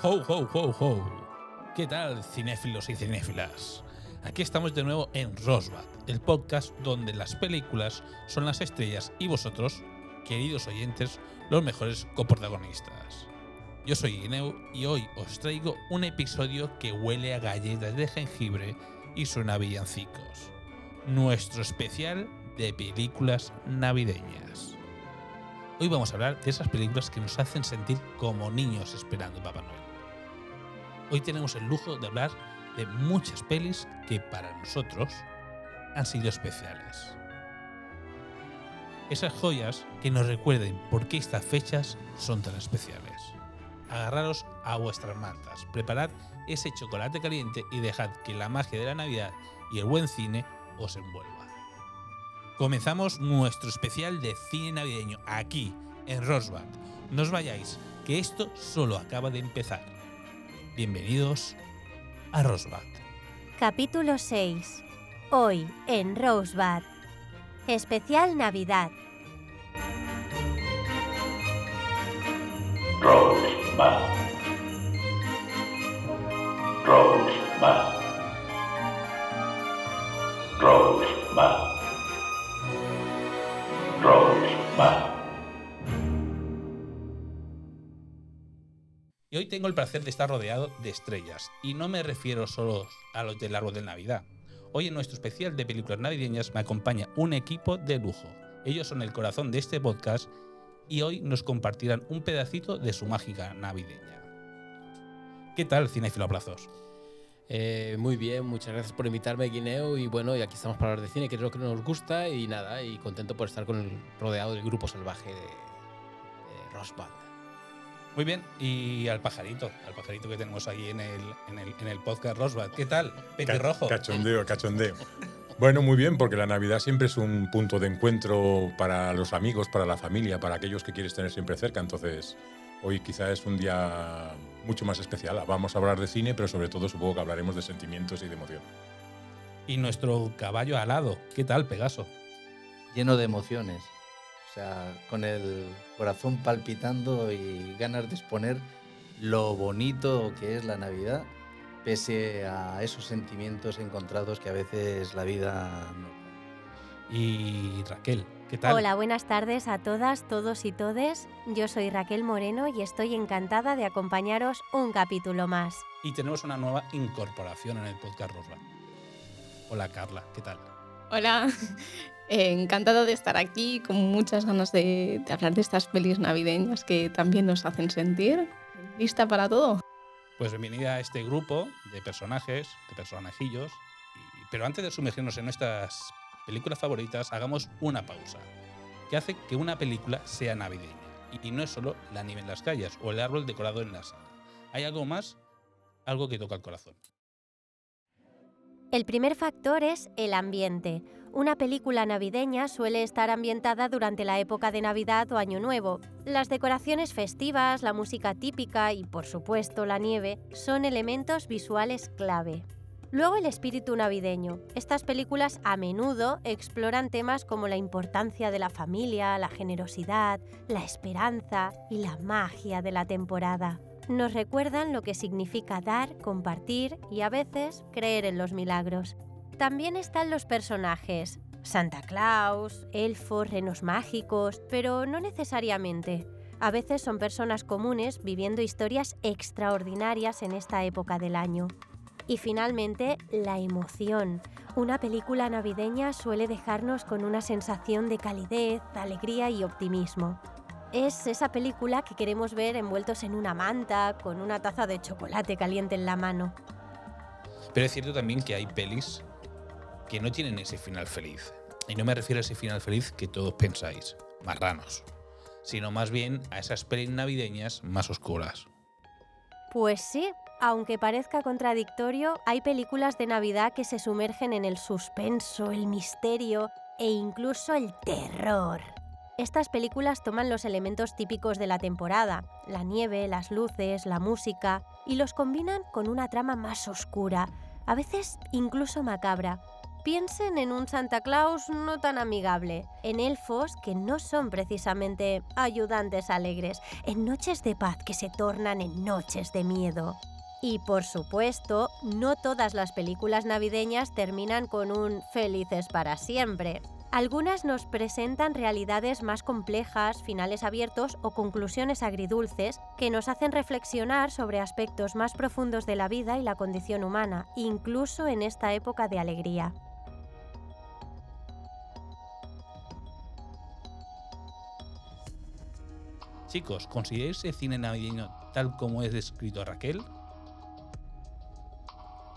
Ho, ho, ho, ho. ¿Qué tal, cinéfilos y cinéfilas? Aquí estamos de nuevo en Rosbad, el podcast donde las películas son las estrellas y vosotros, queridos oyentes, los mejores coprotagonistas. Yo soy Guineu y hoy os traigo un episodio que huele a galletas de jengibre y suena a villancicos. Nuestro especial de películas navideñas. Hoy vamos a hablar de esas películas que nos hacen sentir como niños esperando Papá Noel. Hoy tenemos el lujo de hablar de muchas pelis que para nosotros han sido especiales. Esas joyas que nos recuerden por qué estas fechas son tan especiales. Agarraros a vuestras mantas, preparad ese chocolate caliente y dejad que la magia de la Navidad y el buen cine os envuelva. Comenzamos nuestro especial de cine navideño aquí, en Rosbad. No os vayáis, que esto solo acaba de empezar. Bienvenidos a Rosbad. Capítulo 6. Hoy en Rosebud. Especial Navidad. Rosebud. Rosebud. Hoy tengo el placer de estar rodeado de estrellas. Y no me refiero solo a los del árbol de Navidad. Hoy en nuestro especial de películas navideñas me acompaña un equipo de lujo. Ellos son el corazón de este podcast y hoy nos compartirán un pedacito de su mágica navideña. ¿Qué tal, Cinefilo Abrazos? Eh, muy bien, muchas gracias por invitarme, Guineo. Y bueno, y aquí estamos para hablar de cine, que es lo que nos gusta. Y nada, y contento por estar con el, rodeado del grupo salvaje de, de. Muy bien, y al pajarito, al pajarito que tenemos ahí en el, en el, en el podcast Rosbad. ¿Qué tal? Petirrojo. Ca- Cachondeo, cachondeo. Bueno, muy bien, porque la Navidad siempre es un punto de encuentro para los amigos, para la familia, para aquellos que quieres tener siempre cerca. Entonces, hoy quizá es un día mucho más especial. Vamos a hablar de cine, pero sobre todo supongo que hablaremos de sentimientos y de emoción. Y nuestro caballo alado. ¿Qué tal, Pegaso? lleno de emociones. Sea, con el corazón palpitando y ganas de exponer lo bonito que es la Navidad, pese a esos sentimientos encontrados que a veces la vida nos da. Y Raquel, ¿qué tal? Hola, buenas tardes a todas, todos y todes. Yo soy Raquel Moreno y estoy encantada de acompañaros un capítulo más. Y tenemos una nueva incorporación en el podcast Rosbad. Hola, Carla, ¿qué tal? Hola, Eh, encantada de estar aquí, con muchas ganas de, hablar de estas pelis navideñas que también nos hacen sentir. ¿Lista para todo? Pues bienvenida a este grupo de personajes, de personajillos. Pero antes de sumergirnos en nuestras películas favoritas, hagamos una pausa. Que hace que una película sea navideña. Y no es solo la nieve en las calles o el árbol decorado en la sala. Hay algo más, algo que toca el corazón. El primer factor es el ambiente. Una película navideña suele estar ambientada durante la época de Navidad o Año Nuevo. Las decoraciones festivas, la música típica y, por supuesto, la nieve son elementos visuales clave. Luego el espíritu navideño. Estas películas a menudo exploran temas como la importancia de la familia, la generosidad, la esperanza y la magia de la temporada. Nos recuerdan lo que significa dar, compartir y a veces creer en los milagros. También están los personajes. Santa Claus, elfos, renos mágicos, pero no necesariamente. A veces son personas comunes viviendo historias extraordinarias en esta época del año. Y finalmente, la emoción. Una película navideña suele dejarnos con una sensación de calidez, alegría y optimismo. Es esa película que queremos ver envueltos en una manta, con una taza de chocolate caliente en la mano. Pero es cierto también que hay pelis que no tienen ese final feliz. Y no me refiero a ese final feliz que todos pensáis, marranos, sino más bien a esas pelis navideñas más oscuras. Pues sí, aunque parezca contradictorio, hay películas de Navidad que se sumergen en el suspenso, el misterio e incluso el terror. Estas películas toman los elementos típicos de la temporada, la nieve, las luces, la música, y los combinan con una trama más oscura, a veces incluso macabra. piensen en un Santa Claus no tan amigable, en elfos que no son precisamente ayudantes alegres, en noches de paz que se tornan en noches de miedo. Y por supuesto, no todas las películas navideñas terminan con un felices para siempre. Algunas nos presentan realidades más complejas, finales abiertos o conclusiones agridulces que nos hacen reflexionar sobre aspectos más profundos de la vida y la condición humana, incluso en esta época de alegría. Chicos, ¿consideráis el cine navideño tal como es descrito a Raquel?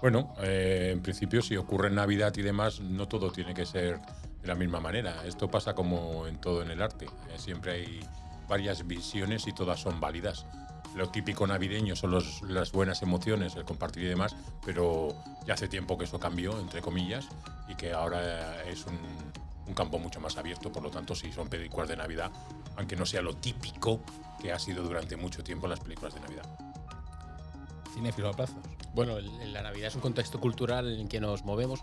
Bueno, eh, en principio, si ocurre en Navidad y demás, no todo tiene que ser de la misma manera. Esto pasa como en todo en el arte. Eh, siempre hay varias visiones y todas son válidas. Lo típico navideño son los- las buenas emociones, el compartir y demás, pero ya hace tiempo que eso cambió, entre comillas, y que ahora es un, un campo mucho más abierto. Por lo tanto, sí, son películas de Navidad, aunque no sea lo típico que ha sido durante mucho tiempo las películas de Navidad. Cinéfilo a plazos. Bueno, el- el- la Navidad es un contexto cultural en el que nos movemos.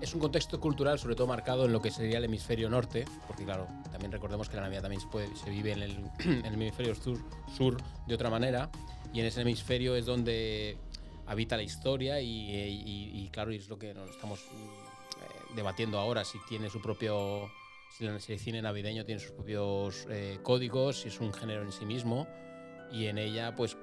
Es un contexto cultural sobre todo marcado en lo que sería el hemisferio norte, porque claro, también recordemos que la Navidad también se, vive en el, hemisferio sur, sur de otra manera, y en ese hemisferio es donde habita la historia y, claro, es lo que estamos eh, debatiendo ahora, si tiene su propio, si el, si el cine navideño tiene sus propios eh, códigos, si es un género en sí mismo, y en ella pues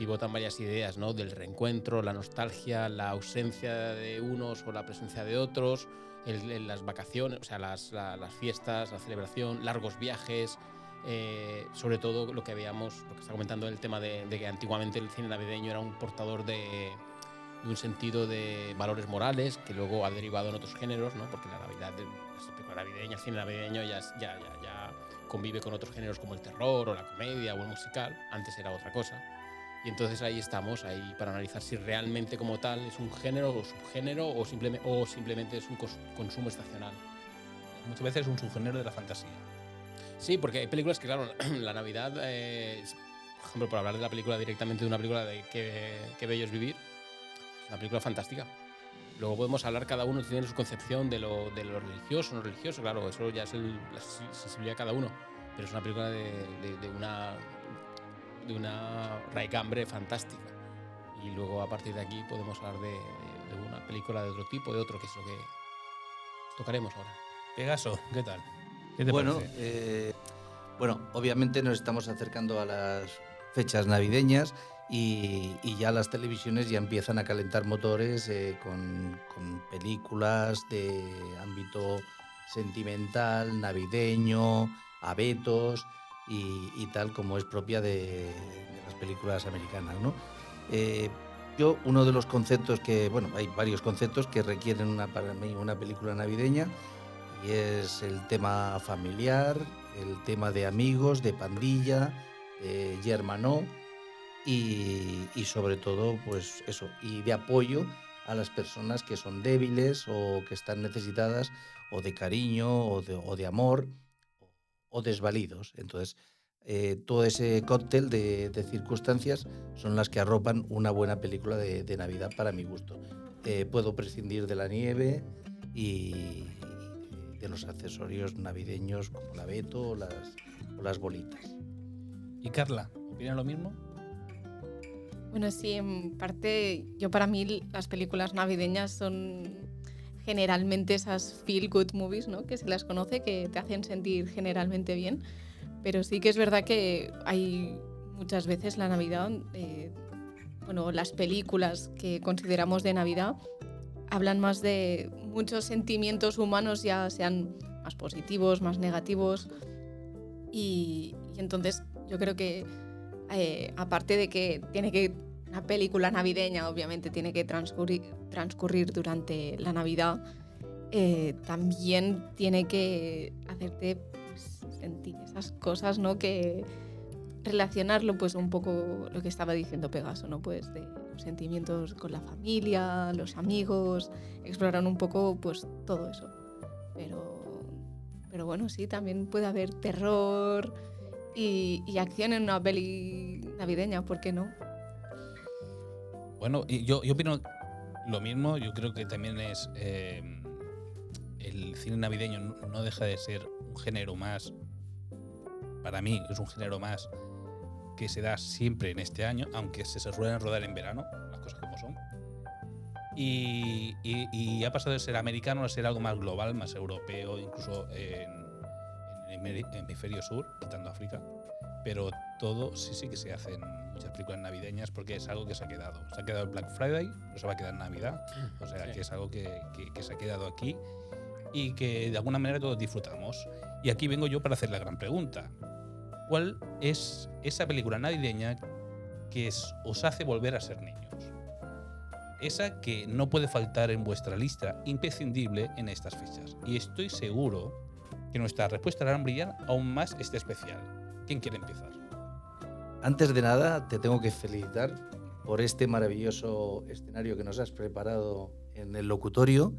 pivotan varias ideas, ¿no? Del reencuentro, la nostalgia, la ausencia de unos o la presencia de otros, el- las vacaciones, o sea, las, la- las fiestas, la celebración, largos viajes, eh, sobre todo lo que veíamos, lo que está comentando el tema de, que antiguamente el cine navideño era un portador de, un sentido de valores morales que luego ha derivado en otros géneros, ¿no? Porque la Navidad, navideña, el cine navideño ya convive con otros géneros como el terror o la comedia o el musical, antes era otra cosa. Y entonces ahí estamos, ahí para analizar si realmente como tal es un género o subgénero o, simplemente o simplemente es un consumo estacional. Muchas veces es un subgénero de la fantasía. Sí, porque hay películas que, claro, la Navidad, eh, por ejemplo, por hablar de la película directamente de una película de Qué, qué bello es vivir, es una película fantástica. Luego podemos hablar, cada uno tiene su concepción de lo, de lo religioso, no religioso, claro, eso ya es el- la sensibilidad de cada uno, pero es una película de, de- de una, de una raigambre fantástica. Y luego a partir de aquí podemos hablar de, de una película de otro tipo, de otro, que es lo que tocaremos ahora. Pegaso, ¿qué tal? ¿Qué te bueno, parece? eh, bueno, obviamente nos estamos acercando a las fechas navideñas y, y ya las televisiones ya empiezan a calentar motores eh, con, con películas de ámbito sentimental, navideño, abetos y, tal como es propia de, de las películas americanas, ¿no? Eh, yo, uno de los conceptos que, bueno, hay varios conceptos que requieren una, para mí una película navideña y es el tema familiar, el tema de amigos, de pandilla, de yermanó y, y sobre todo, pues eso, y de apoyo a las personas que son débiles o que están necesitadas o de cariño o de, o de amor o desvalidos. Entonces, eh, todo ese cóctel de, de circunstancias son las que arropan una buena película de, de Navidad para mi gusto. Eh, puedo prescindir de la nieve y de los accesorios navideños como la abeto o las, o las bolitas. ¿Y Carla, opina lo mismo? Bueno, sí, en parte, yo para mí las películas navideñas son generalmente esas feel good movies, ¿no? Que se las conoce, que te hacen sentir generalmente bien. Pero sí que es verdad que hay muchas veces la Navidad, eh, bueno, las películas que consideramos de Navidad hablan más de muchos sentimientos humanos, ya sean más positivos, más negativos. Y, entonces yo creo que eh, aparte de que tiene que una película navideña obviamente tiene que transcurrir, durante la Navidad, eh, también tiene que hacerte pues, sentir esas cosas, ¿no? Que relacionarlo pues un poco lo que estaba diciendo Pegaso, ¿no? Pues de los sentimientos con la familia, los amigos, explorar un poco pues todo eso. Pero, pero bueno, sí, también puede haber terror, y, y acción en una peli navideña, ¿por qué no? Bueno, yo, yo opino lo mismo. Yo creo que también es eh, el cine navideño no- deja de ser un género más, para mí es un género más que se da siempre en este año, aunque se, se suelen rodar en verano, las cosas como son. Y, y- y ha pasado de ser americano a ser algo más global, más europeo, incluso en, en el hemisferio- sur, quitando África. Pero todo sí, sí que se hacen muchas películas navideñas porque es algo que se ha quedado. Se ha quedado el Black Friday, no se va a quedar Navidad. O sea, Sí. que es algo que, que- que se ha quedado aquí y que de alguna manera todos disfrutamos. Y aquí vengo yo para hacer la gran pregunta. ¿Cuál es esa película navideña que es- os hace volver a ser niños? Esa que no puede faltar en vuestra lista imprescindible en estas fechas. Y estoy seguro que nuestra respuesta hará brillar aún más este especial. ¿Quién quiere empezar? Antes de nada, te tengo que felicitar por este maravilloso escenario que nos has preparado en el locutorio,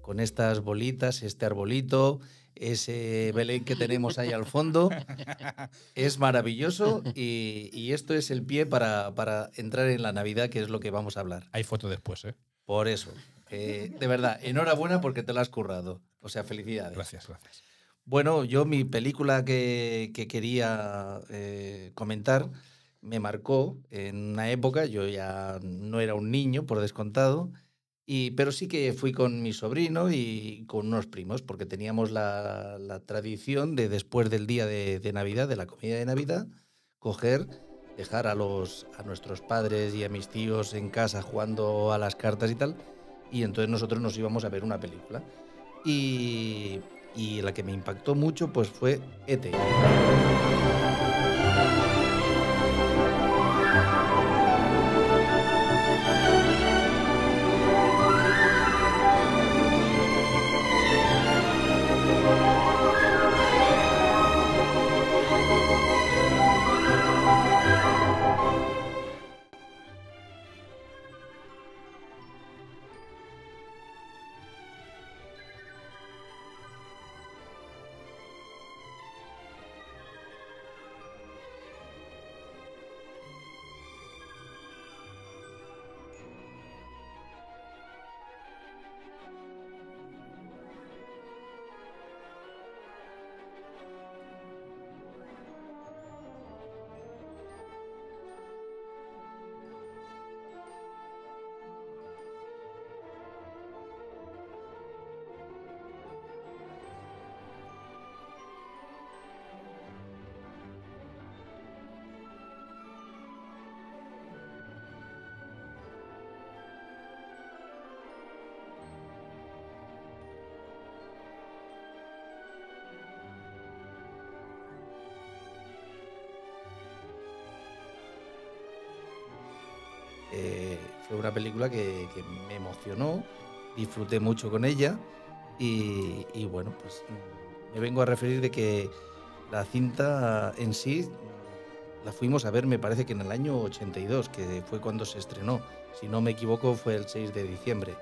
con estas bolitas, este arbolito, ese Belén que tenemos ahí al fondo. Es maravilloso y, y esto es el pie para, para entrar en la Navidad, que es lo que vamos a hablar. Hay foto después, ¿eh? Por eso, eh, de verdad, enhorabuena porque te lo has currado. O sea, felicidades. Gracias, gracias. Bueno, yo mi película que, que quería eh, comentar me marcó en una época, yo ya no era un niño, por descontado, y, pero sí que fui con mi sobrino y con unos primos, porque teníamos la, tradición de después del día de, de Navidad, de la comida de Navidad, coger, dejar a, los, a nuestros padres y a mis tíos en casa jugando a las cartas y tal, y entonces nosotros nos íbamos a ver una película. Y, y la que me impactó mucho pues fue ET. Fue una película que, que me emocionó, disfruté mucho con ella y, y bueno, pues mm, me vengo a referir de que la cinta en sí la fuimos a ver, me parece que en el año 82, que fue cuando se estrenó. Si no me equivoco, fue el 6 de diciembre.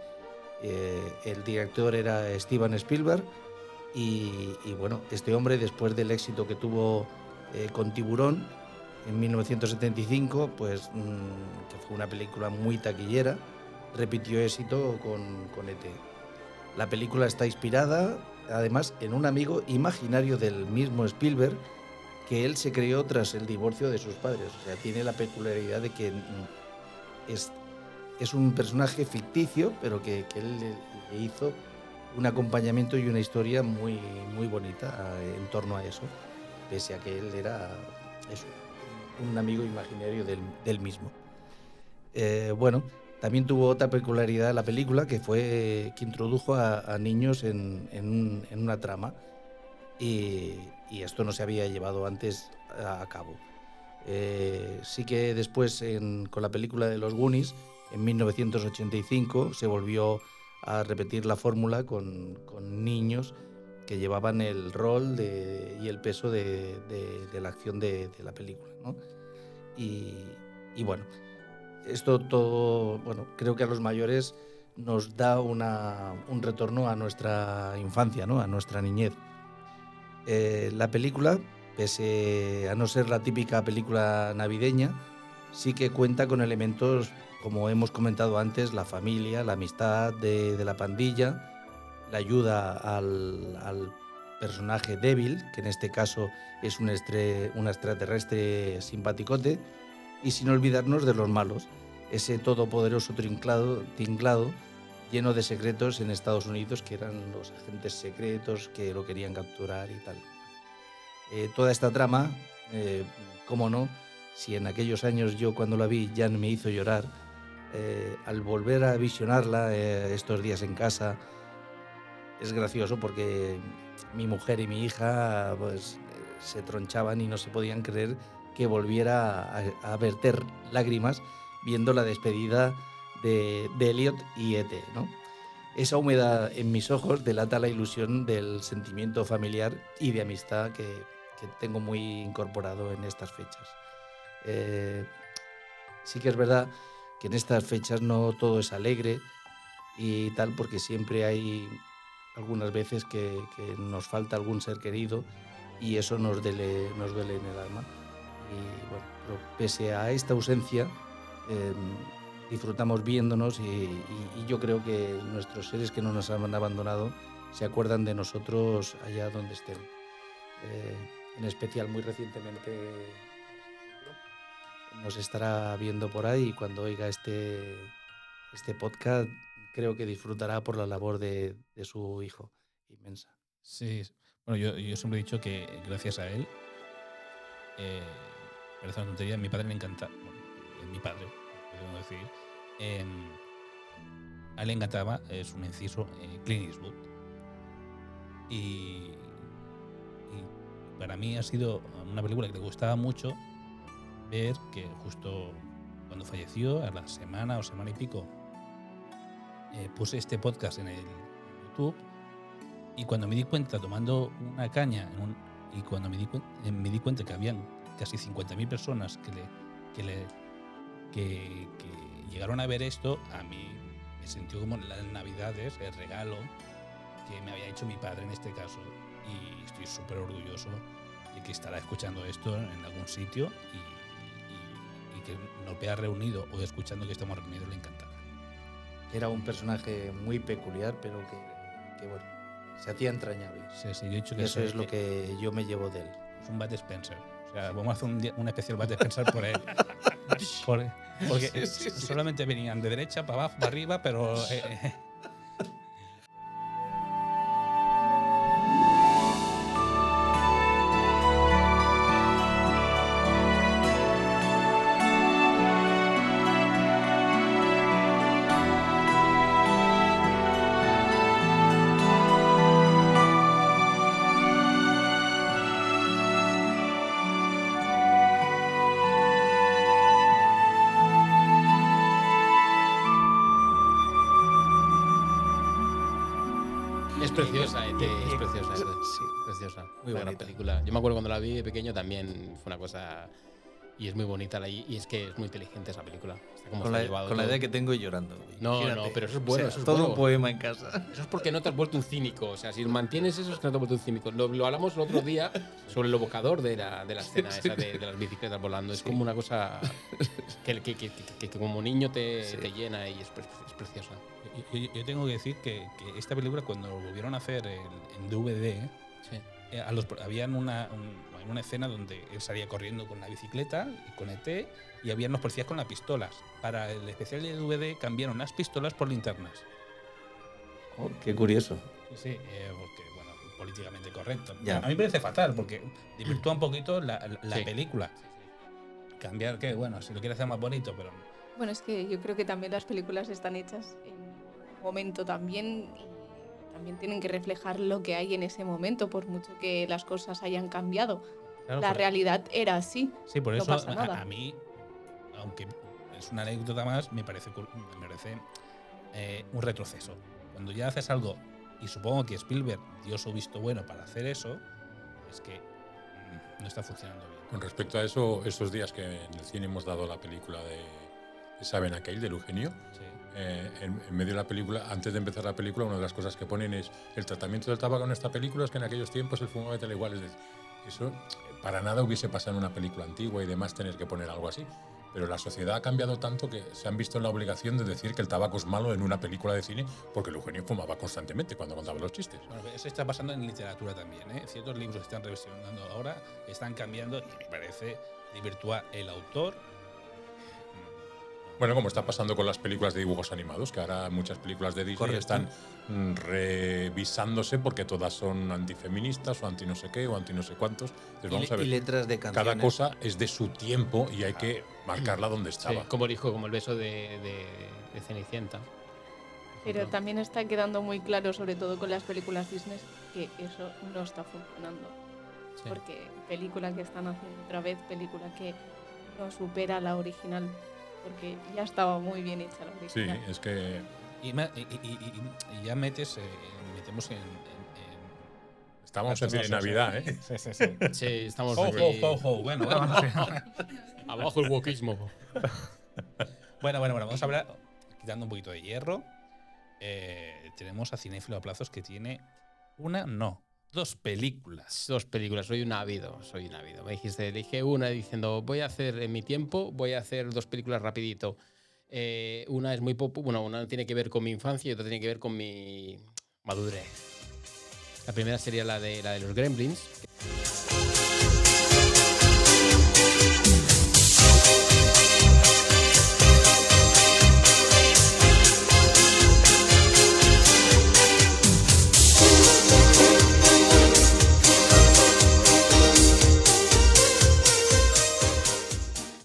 Eh, el director era Steven Spielberg y, y bueno, este hombre después del éxito que tuvo eh, con Tiburón, en 1975, pues mm, que fue una película muy taquillera, repitió éxito con, con ET. La película está inspirada, además, en un amigo imaginario del mismo Spielberg que él se creó tras el divorcio de sus padres. O sea, tiene la peculiaridad de que mm, es, es un personaje ficticio, pero que, él hizo un acompañamiento y una historia muy, muy bonita eh, en torno a eso, pese a que él era eso, un amigo imaginario del, mismo. Eh, bueno, también tuvo otra peculiaridad la película, que fue que introdujo a, niños en, en un- en una trama, y, esto no se había llevado antes a, cabo. Eh, sí que después, con la película de los Goonies, en 1985, se volvió a repetir la fórmula con, con niños que llevaban el rol y el peso de, la acción de, la película. ¿no? Y, bueno, esto todo, bueno, creo que a los mayores nos da un retorno a nuestra infancia, ¿no? a nuestra niñez. Eh, la película, pese a no ser la típica película navideña, sí que cuenta con elementos, como hemos comentado antes, la familia, la amistad de la pandilla, la ayuda al, personaje débil, que en este caso es un extraterrestre simpaticote, y sin olvidarnos de los malos, ese todopoderoso trinclado, tinglado lleno de secretos en Estados Unidos, que eran los agentes secretos que lo querían capturar y tal. Eh, toda esta trama, eh, cómo no, si en aquellos años yo cuando la vi ya me hizo llorar, eh, al volver a visionarla eh, estos días en casa, es gracioso porque mi mujer y mi hija pues, se tronchaban y no se podían creer que volviera a, verter lágrimas viendo la despedida de, Elliot y Ete. ¿no? Esa humedad en mis ojos delata la ilusión del sentimiento familiar y de amistad que, que tengo muy incorporado en estas fechas. Eh, sí que es verdad que en estas fechas no todo es alegre y tal, porque siempre hay algunas veces que, nos falta algún ser querido y eso nos duele, en el alma. Pero pese a esta ausencia, eh, disfrutamos viéndonos y yo creo que nuestros seres que no nos han abandonado se acuerdan de nosotros allá donde estén. Eh, en especial muy recientemente nos estará viendo por ahí y cuando oiga este, este podcast creo que disfrutará por la labor de, su hijo inmensa. Sí, bueno, yo, siempre he dicho que gracias a él, eh, parece una tontería, mi padre le encanta, bueno, mi padre, podemos decir, em, a él encantaba, es un inciso, eh, Clint Eastwood. Y, y para mí ha sido una película que le gustaba mucho ver que justo cuando falleció, a la semana o semana y pico, eh, puse este podcast en el YouTube y cuando me di cuenta, tomando una caña, y cuando me di, eh, me di cuenta que habían casi 50.000 personas que, le, que, le, que, que llegaron a ver esto, a mí me sentí como las navidades, el regalo que me había hecho mi padre en este caso. Y estoy súper orgulloso de que estará escuchando esto en algún sitio y- y que nos vea reunido o escuchando que estamos reunidos le encantará. Era un personaje muy peculiar, pero que, que, bueno, se hacía entrañable. Sí, sí, yo he dicho Y que eso es lo que yo me llevo de él. Es un Bat Spencer. O sea, vamos a hacer un, día- un especial Bat Spencer por él. Por- porque Sí, sí, sí. solamente venían de derecha para abajo, para arriba, pero. eh, bonita. película. Yo me acuerdo cuando la vi de pequeño también fue una cosa. Y es muy bonita la- y es que es muy inteligente esa película. Está como Con está la, llevado con la idea que tengo y llorando. No, no, pero eso es bueno, O sea, eso es todo bueno. un poema en casa. Eso es porque no te has vuelto un cínico. O sea, si mantienes eso es que no te has vuelto un cínico. Lo, lo hablamos el otro día sobre el evocador de la, de la escena esa de, de las bicicletas volando. Es como una cosa que, que, que, que- que como niño te, Sí. te llena y es, pre- es preciosa. yo, yo- tengo que decir que, que esta película, cuando lo volvieron a hacer en, DVD, Sí. A los, habían una, un- una escena donde él salía corriendo con la bicicleta y con ET y habían los policías con las pistolas. Para el especial de DVD cambiaron las pistolas por linternas. Oh, qué curioso. Sí, sí, eh, porque, bueno, políticamente correcto. Ya. A mí me parece fatal porque desvirtúa un poquito la, la- la Sí. película. Cambiar que, bueno, si lo quieres hacer más bonito, pero Bueno, es que yo creo que también las películas están hechas en un momento también y también tienen que reflejar lo que hay en ese momento, por mucho que las cosas hayan cambiado. claro, la realidad era así. Sí, por no eso pasa a- nada. A, mí, aunque es una anécdota más, me parece, me parece eh, un retroceso. Cuando ya haces algo, y supongo que Spielberg dio su visto bueno para hacer eso, es que mm, no está funcionando bien. Con respecto a eso, estos días que en el cine hemos dado la película de Saben aquel, del Eugenio, Sí. eh, en, en medio de la película, antes de empezar la película, una de las cosas que ponen es el tratamiento del tabaco en esta película es que en aquellos tiempos el fumo era igual. Es decir, eso eh, para nada hubiese pasado en una película antigua y demás tener que poner algo así. Pero la sociedad ha cambiado tanto que se han visto en la obligación de decir que el tabaco es malo en una película de cine porque el Eugenio fumaba constantemente cuando contaba los chistes. Bueno, eso está pasando en literatura también. ¿eh? Ciertos libros que están reversionando ahora están cambiando y me parece virtual el autor. Bueno, como está pasando con las películas de dibujos animados, que ahora muchas películas de Disney Correcto. están mm, revisándose porque todas son antifeministas o anti no sé qué o anti no sé cuántos. Entonces, Y, vamos a y ver, letras de canciones. cada cosa es de su tiempo y hay que marcarla donde Sí, estaba. como dijo, como el beso de, de- de Cenicienta. Pero también está quedando muy claro, sobre todo con las películas Disney, que eso no está funcionando. Sí. Porque película que están haciendo otra vez, película que no supera la original. Porque ya estaba muy bien hecha la Sí, original. es que Y, ma- y- y- y- y ya metes, eh, metemos en. en- en- estábamos las en cosas, Navidad, ¿eh? Sí, sí, sí. Sí, estamos Ho, aquí. ho, ho, ho. Bueno, vamos a- Abajo el wokismo. bueno, bueno, bueno, vamos a hablar, quitando un poquito de hierro. eh, tenemos a Cinéfilo a plazos que tiene una, no, dos películas. Dos películas, soy un ávido, soy un ávido. Me dijiste, dije una diciendo, voy a hacer en mi tiempo, voy a hacer dos películas rapidito. Eh, una es muy bueno, una tiene que ver con mi infancia y otra tiene que ver con mi madurez. La primera sería la de, la de los Gremlins.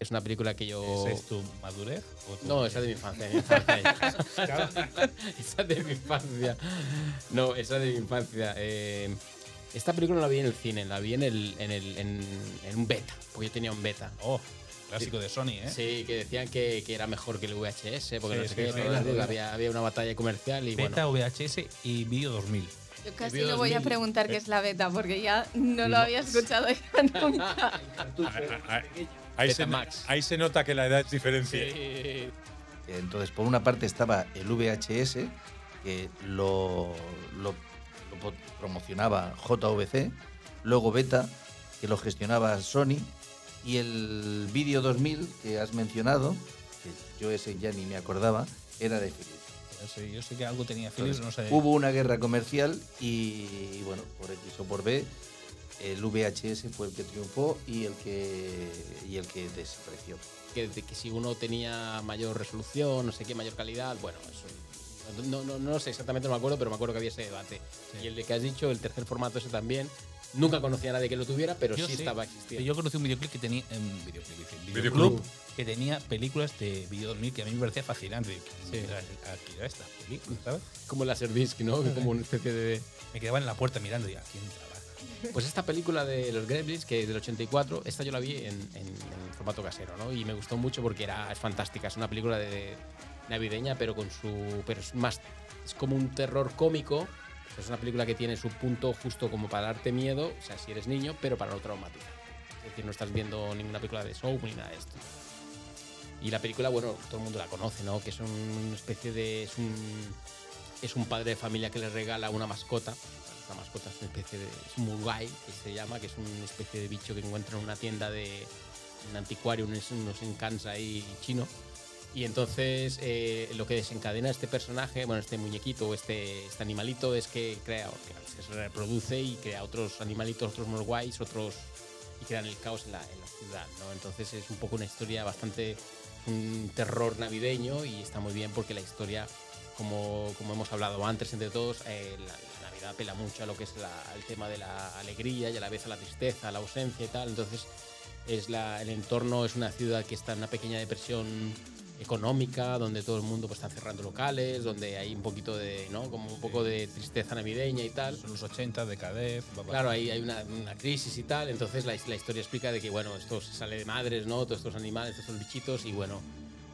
Es una película que yo... ¿Esa es tu madurez? o tu- No, esa es de mi infancia. de mi infancia. esa de mi infancia. No, esa de mi infancia. Eh, esta película no la vi en el cine, la vi en, el, en, el, en, en un beta, porque yo tenía un beta. Oh, clásico de Sony, ¿eh? Sí, que decían que, que era mejor que el VHS, porque Sí, no sé sí, qué, sí, sí, había, había una batalla comercial y Beta, bueno. VHS y Video 2000. Yo casi Video voy a 2000. preguntar qué es la beta, porque ya no lo había escuchado ya nunca. Ahí se, Betamax. ahí se nota que la edad es diferente. Sí. Entonces, por una parte estaba el VHS, que lo, lo- lo po- promocionaba JVC, luego Beta, que lo gestionaba Sony, y el Video 2000 que has mencionado, que yo ese ya ni me acordaba, era de Philips. Yo sé, yo sé que algo tenía Philips, no sé. Hubo una guerra comercial y, y bueno, por X o por B, el VHS fue el que triunfó y el que, y el que desapareció. que, de que si uno tenía mayor resolución, no sé qué, mayor calidad, bueno, eso. No, no, no sé exactamente, no me acuerdo, pero me acuerdo que había ese debate. Y el de que has dicho, el tercer formato ese también, nunca conocía a nadie que lo tuviera, pero Yo sí, sí. estaba existiendo. Yo conocí un videoclip que tenía. Un videoclip, Videoclub. videoclub que tenía películas de Video 2000 que a mí me parecía fascinante. Sí. Aquí era esta película, ¿sabes? Como la Disc, ¿no? Como una especie de... Me quedaba en la puerta mirando y a quién trabaja. Pues esta película de los Gremlins, que es del 84, esta yo la vi en, en- en formato casero, ¿no? Y me gustó mucho porque era, es fantástica. Es una película de, navideña, pero con su. Pero es más. Es como un terror cómico. Es una película que tiene su punto justo como para darte miedo, o sea, si eres niño, pero para no traumatizar. Es decir, no estás viendo ninguna película de show ni nada de esto. Y la película, bueno, todo el mundo la conoce, ¿no? Que es una especie de. Es un, es un padre de familia que le regala una mascota. Esta mascota es una especie de. Es un murgai, que se llama, que es una especie de bicho que encuentra en una tienda de. Un anticuario, unos, unos encants ahí chino. Y entonces eh, lo que desencadena este personaje, bueno, este muñequito o este, este animalito es que crea, que se reproduce y crea otros animalitos, otros morguais, otros. y crean el caos en la, en la ciudad, ¿no? Entonces es un poco una historia bastante. un terror navideño y está muy bien porque la historia, como, como hemos hablado antes entre todos, eh, la, la Navidad apela mucho a lo que es la- el tema de la alegría y a la vez a la tristeza, a la ausencia y tal. Entonces es la, el entorno es una ciudad que está en una pequeña depresión económica, donde todo el mundo pues, está cerrando locales, donde hay un poquito de, ¿no? Como un poco de tristeza navideña y tal. Son los 80, decadez. Claro, ahí hay una, una crisis y tal, entonces la, la historia explica de que, bueno, esto se sale de madres, ¿no? Todos estos animales, estos bichitos, y bueno,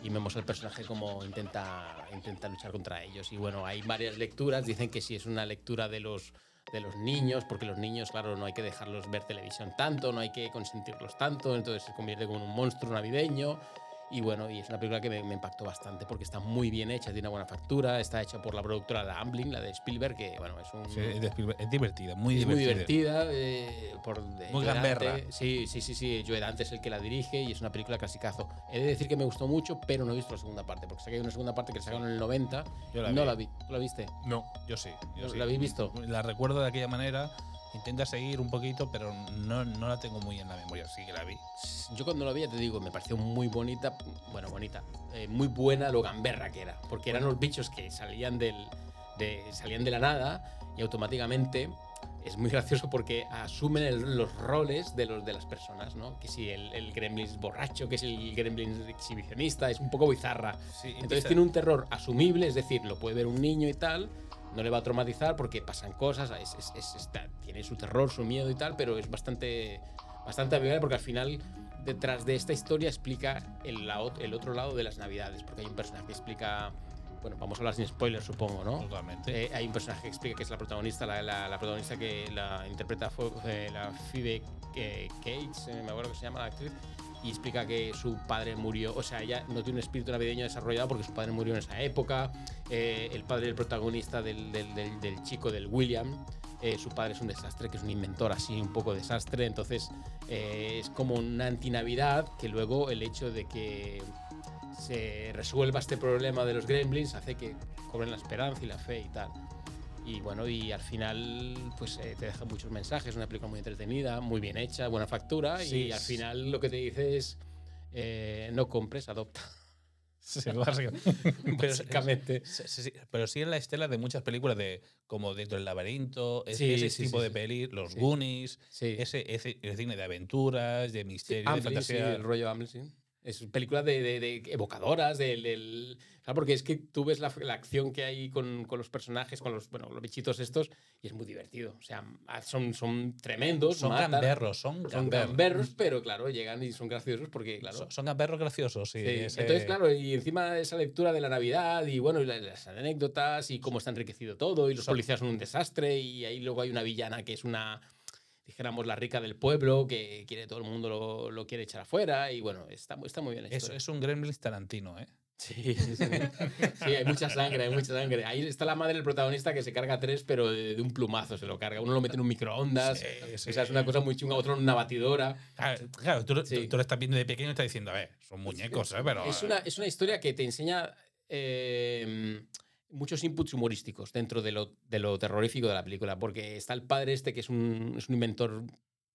y vemos al personaje como intenta, intenta luchar contra ellos. Y bueno, hay varias lecturas, dicen que sí es una lectura de los, de los niños, porque los niños, claro, no hay que dejarlos ver televisión tanto, no hay que consentirlos tanto, entonces se convierte como un monstruo navideño. Y bueno, y es una película que me, me impactó bastante porque está muy bien hecha, tiene una buena factura, está hecha por la productora la Amblin, la de Spielberg, que bueno, es un... Sí, es, de Spielberg, es divertida, muy muy divertida. divertida. eh, por de Muy gamberra. Sí, sí, sí, sí. Joe Dante es el que la dirige y es una película clasicazo. He de decir que me gustó mucho, pero no he visto la segunda parte, porque sé que hay una segunda parte que sacaron en el 90. Yo la no vi. la vi. ¿Tú la viste? No, Yo sí. Yo ¿La sí. habéis visto? La recuerdo de aquella manera. Intenta seguir un poquito, pero no, no la tengo muy en la memoria. Sí que la vi. Yo cuando la vi, ya te digo, me pareció muy bonita, bueno, bonita, eh, muy buena lo gamberra que era, porque eran los bichos que salían, del, de, salían de la nada y automáticamente es muy gracioso porque asumen el- los roles de, los, de las personas, ¿no? Que si el, el gremlin es borracho, que si el gremlin es exhibicionista, es un poco bizarra. Sí, Entonces tiene un terror asumible, es decir, lo puede ver un niño y tal, no le va a traumatizar porque pasan cosas, es- es- es- está- tiene su terror, su miedo y tal, pero es bastante, bastante amigable porque al final detrás de esta historia explica el, el otro lado de las navidades, porque hay un personaje que explica, bueno, vamos a hablar sin spoilers supongo, ¿no? Totalmente. Eh, hay un personaje que explica que es la protagonista, la, la- la protagonista que la interpreta fue eh, la Phoebe eh, Cates, eh, me acuerdo que se llama la actriz, y explica que su padre murió, o sea, ella no tiene un espíritu navideño desarrollado porque su padre murió en esa época, eh, el padre del protagonista del, del- chico, del William, eh, su padre es un desastre, que es un inventor así, un poco desastre, entonces eh, es como una antinavidad que luego el hecho de que se resuelva este problema de los gremlins hace que cobren la esperanza y la fe y tal. Y bueno, y al final pues eh, te deja muchos mensajes, una película muy entretenida, muy bien hecha, buena factura Sí, y al final lo que te dice es eh, no compres, adopta. Sí, básicamente. Pero- Básicamente. Sí, pero sí en la estela de muchas películas de como Dentro del laberinto, ese tipo de sí. peli, los. Goonies, ese, ese, el cine de aventuras, de misterio, de Amblin, sí, fantasía. el rollo Amblin, sí. Es películas de, de- de evocadoras, del, del- claro, porque es que tú ves la, la acción que hay con, con los personajes, con los, bueno, los bichitos estos, y es muy divertido. O sea, son, son tremendos, son matan, gamberros, son son gamberros. gamberros, pero claro, llegan y son graciosos porque, claro. Son, son gamberros graciosos, sí. Sí, ese- Entonces, claro, y encima de esa lectura de la Navidad y bueno, y las anécdotas y cómo está enriquecido todo, y los policías son un desastre, y ahí luego hay una villana que es una, dijéramos, la rica del pueblo, que quiere todo el mundo lo, lo quiere echar afuera, y bueno, está, está muy bien Es, hecho. es un Gremlins Tarantino, ¿eh? Sí, sí, sí. Sí, hay mucha sangre, hay mucha sangre. Ahí está la madre del protagonista que se carga tres, pero de, de un plumazo se lo carga. Uno lo mete en un microondas, Sí, sí. o sea, es una cosa muy chunga, otro en una batidora. Claro, claro, tú, tú- Sí. tú lo estás viendo de pequeño y estás diciendo, a ver, son muñecos, ¿eh? Pero. Es una, es una historia que te enseña eh, muchos inputs humorísticos dentro de lo, de lo terrorífico de la película, porque está el padre este que es un, es un inventor,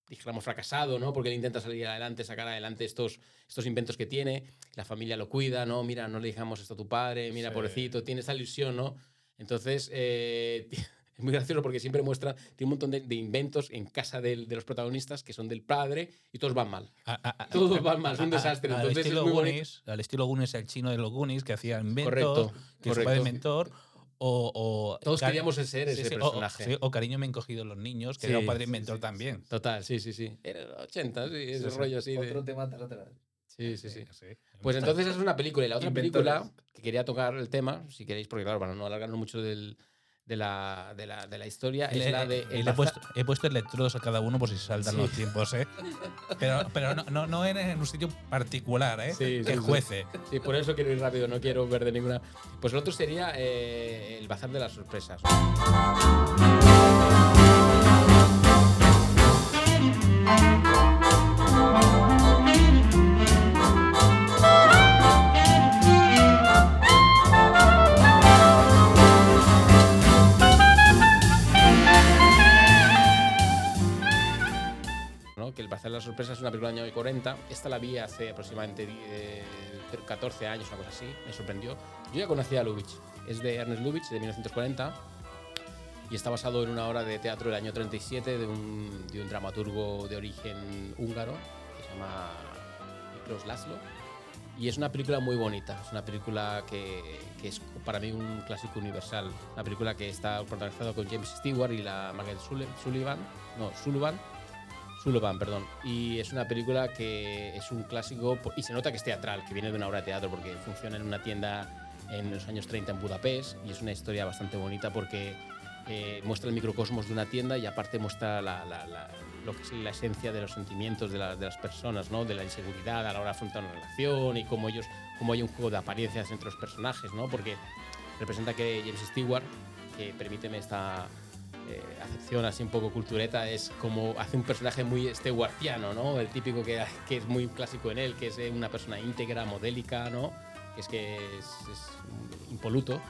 dijéramos, fracasado, ¿no? Porque él intenta salir adelante, sacar adelante estos, estos inventos que tiene, la familia lo cuida, ¿no? Mira, no le dejamos esto a tu padre, mira, Sí. pobrecito, tiene esa ilusión, ¿no? Entonces, eh, es muy gracioso porque siempre muestra, tiene un montón de, de inventos en casa del- de los protagonistas que son del padre y todos van mal. A- a- a- Todos van mal, es un a- a- desastre. Al Entonces es estilo muy bonito. Goonies, al estilo Goonies, el chino de los Goonies, que hacía inventos, Correcto, que su padre correcto. inventor, o... o Todos cari- queríamos ser ese sí, sí, o- personaje. sí, O, cariño me han cogido los niños, que Sí, era un padre inventor sí, también. Total, sí, sí, sí. Era los 80, sí, ese sí. rollo así Otro de... tema tras atrás. Sí, sí, sí. Sí. Pues entonces esa es una película. Y la otra Inventores. película que quería tocar el tema, si queréis, porque claro, para no alargarnos mucho del, de, la, de, la, de la historia, Le- es la de... le he, puesto, he puesto electrodos a cada uno por si saltan Sí. los tiempos, ¿eh? Pero, pero no, no, no en un sitio particular, ¿eh? Sí, que sí. juece. Sí, por eso quiero ir rápido, no quiero ver de ninguna... Pues el otro sería eh, El Bazar de las Sorpresas. Que El Bazar de las Sorpresas es una película del año 40. Esta la vi hace aproximadamente eh, 14 años, una cosa así. Me sorprendió. Yo ya conocía a Lubitsch. Es de Ernest Lubitsch, de 1940. Y está basado en una obra de teatro del año 37 de un, de un dramaturgo de origen húngaro que se llama Miklos Laszlo. Y es una película muy bonita. Es una película que, que es para mí un clásico universal. Una película que está protagonizada con James Stewart y la Margaret Sullivan. No, Sullivan. Sullivan, perdón. Y es una película que es un clásico y se nota que es teatral, que viene de una obra de teatro porque funciona en una tienda en los años 30 en Budapest y es una historia bastante bonita porque eh, muestra el microcosmos de una tienda y aparte muestra la, lo que es la esencia de los sentimientos de las personas, ¿no? De la inseguridad a la hora de afrontar una relación y cómo ellos, cómo hay un juego de apariencias entre los personajes, ¿no? Porque representa que James Stewart, que permíteme esta eh, acepción así un poco cultureta, es como hace un personaje muy stewartiano, ¿no? El típico que, que es muy clásico en él, que es eh, una persona íntegra, modélica, ¿no? Que es que es, impoluto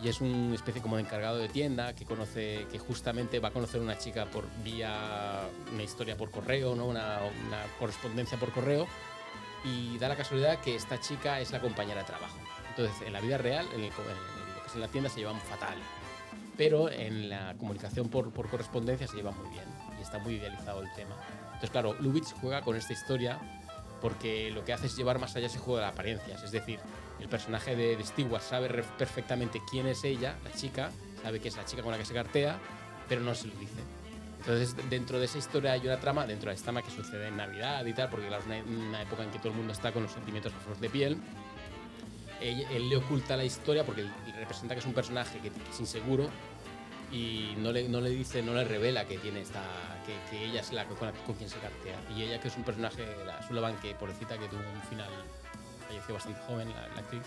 y es una especie como de encargado de tienda que conoce que justamente va a conocer una chica por vía una historia por correo no una, correspondencia por correo y da la casualidad que esta chica es la compañera de trabajo entonces en la vida real en, el en es en la tienda se llevan fatal pero en la comunicación por, por correspondencia se lleva muy bien y está muy idealizado el tema entonces claro Lubitsch juega con esta historia porque lo que hace es llevar más allá ese juego de apariencias es decir el personaje de, de Stewart sabe perfectamente quién es ella, la chica, sabe que es la chica con la que se cartea, pero no se lo dice. Entonces, dentro de esa historia hay una trama, dentro de esta trama que sucede en Navidad y tal, porque claro, es una, una época en que todo el mundo está con los sentimientos a flor de piel. Él, le oculta la historia porque representa que es un personaje que, es inseguro y no le, dice, no le revela que tiene esta, que, ella es la con, con quien se cartea. Y ella que es un personaje, la Sullivan, que pobrecita que tuvo un final, falleció bastante joven la, actriz,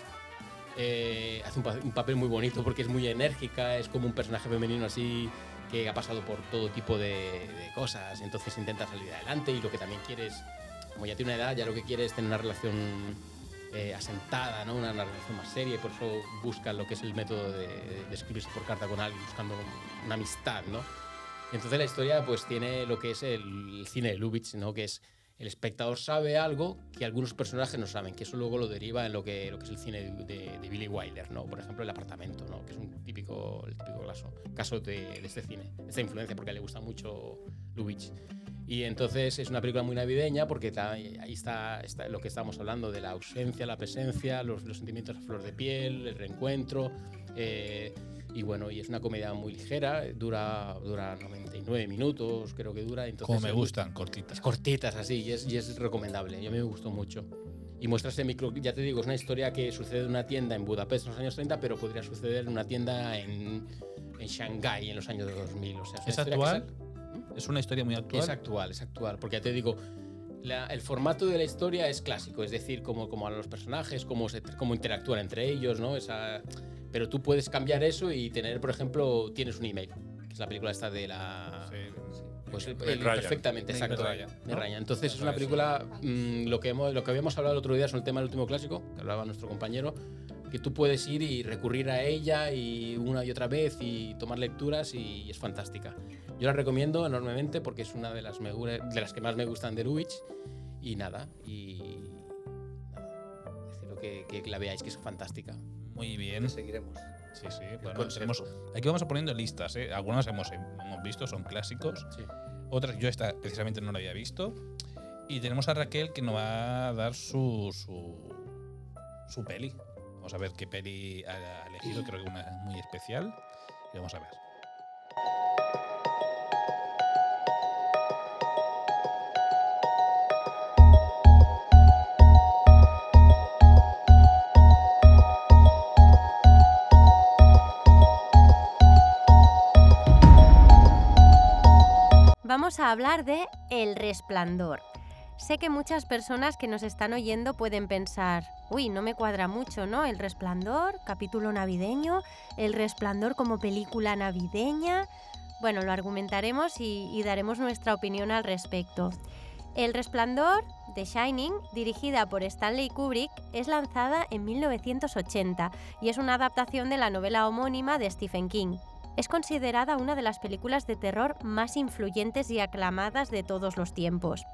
eh, hace un papel muy bonito porque es muy enérgica, es como un personaje femenino así que ha pasado por todo tipo de, de cosas, entonces intenta salir adelante y lo que también quiere es, como ya tiene una edad, ya lo que quiere es tener una relación eh, asentada, ¿no? una, relación más seria y por eso busca lo que es el método de, de escribirse por carta con alguien, buscando una amistad. ¿no? Entonces la historia pues tiene lo que es el, el cine de Lubitsch, ¿no? que es el espectador sabe algo que algunos personajes no saben, que eso luego lo deriva en lo que, lo que es el cine de, de- de Billy Wilder, ¿no? Por ejemplo, El apartamento, ¿no? Que es un típico, el típico caso, de, de este cine, esta influencia, porque a él le gusta mucho Lubitsch. Y entonces es una película muy navideña porque ta- ahí está, está lo que estábamos hablando de la ausencia, la presencia, los, los sentimientos a flor de piel, el reencuentro. eh, y bueno, y es una comedia muy ligera, dura, dura 99 minutos, creo que dura. Entonces Como me es- gustan, cortitas. es cortitas así y es, y es recomendable. Y a mí me gustó mucho. Y muestra ese micro, ya te digo, es una historia que sucede en una tienda en Budapest en los años 30, pero podría suceder en una tienda en, en Shanghái en los años 2000. O sea, ¿Es que actual? Es una historia muy actual. es actual, es actual, porque ya te digo, la- el formato de la historia es clásico, es decir, como, como a los personajes, cómo, se, cómo interactúan entre ellos, ¿no? Esa, pero tú puedes cambiar eso y tener, por ejemplo, tienes un email, que es la película esta de la... Pues el- Meg el- Ryan. perfectamente, exacto. Ryan, ¿no? Ryan. Entonces es una película, mm, lo, que hemos, lo que habíamos hablado el otro día sobre el tema del último clásico, que hablaba nuestro compañero, que tú puedes ir y recurrir a ella y una y otra vez y tomar lecturas y es fantástica. Yo la recomiendo enormemente porque es una de las, de las que más me gustan de Lubitsch y nada, y nada, deciros que, que la veáis que es fantástica. Muy bien. Seguiremos. Sí, sí. Bueno, tenemos- aquí vamos a poniendo listas. ¿eh? Algunas hemos, hemos visto, son clásicos. Sí. Otras yo esta precisamente no la había visto. Y tenemos a Raquel que nos va a dar su, su, su peli. Vamos a ver qué peli ha elegido. Creo que una muy especial. Vamos a ver. Vamos a hablar de El Resplandor. Sé que muchas personas que nos están oyendo pueden pensar, uy, no me cuadra mucho, ¿no? El Resplandor, capítulo navideño, El Resplandor como película navideña. Bueno, lo argumentaremos y, daremos nuestra opinión al respecto. El Resplandor, The Shining, dirigida por Stanley Kubrick, es lanzada en 1980 y es una adaptación de la novela homónima de Stephen King. Es considerada una de las películas de terror más influyentes y aclamadas de todos los tiempos.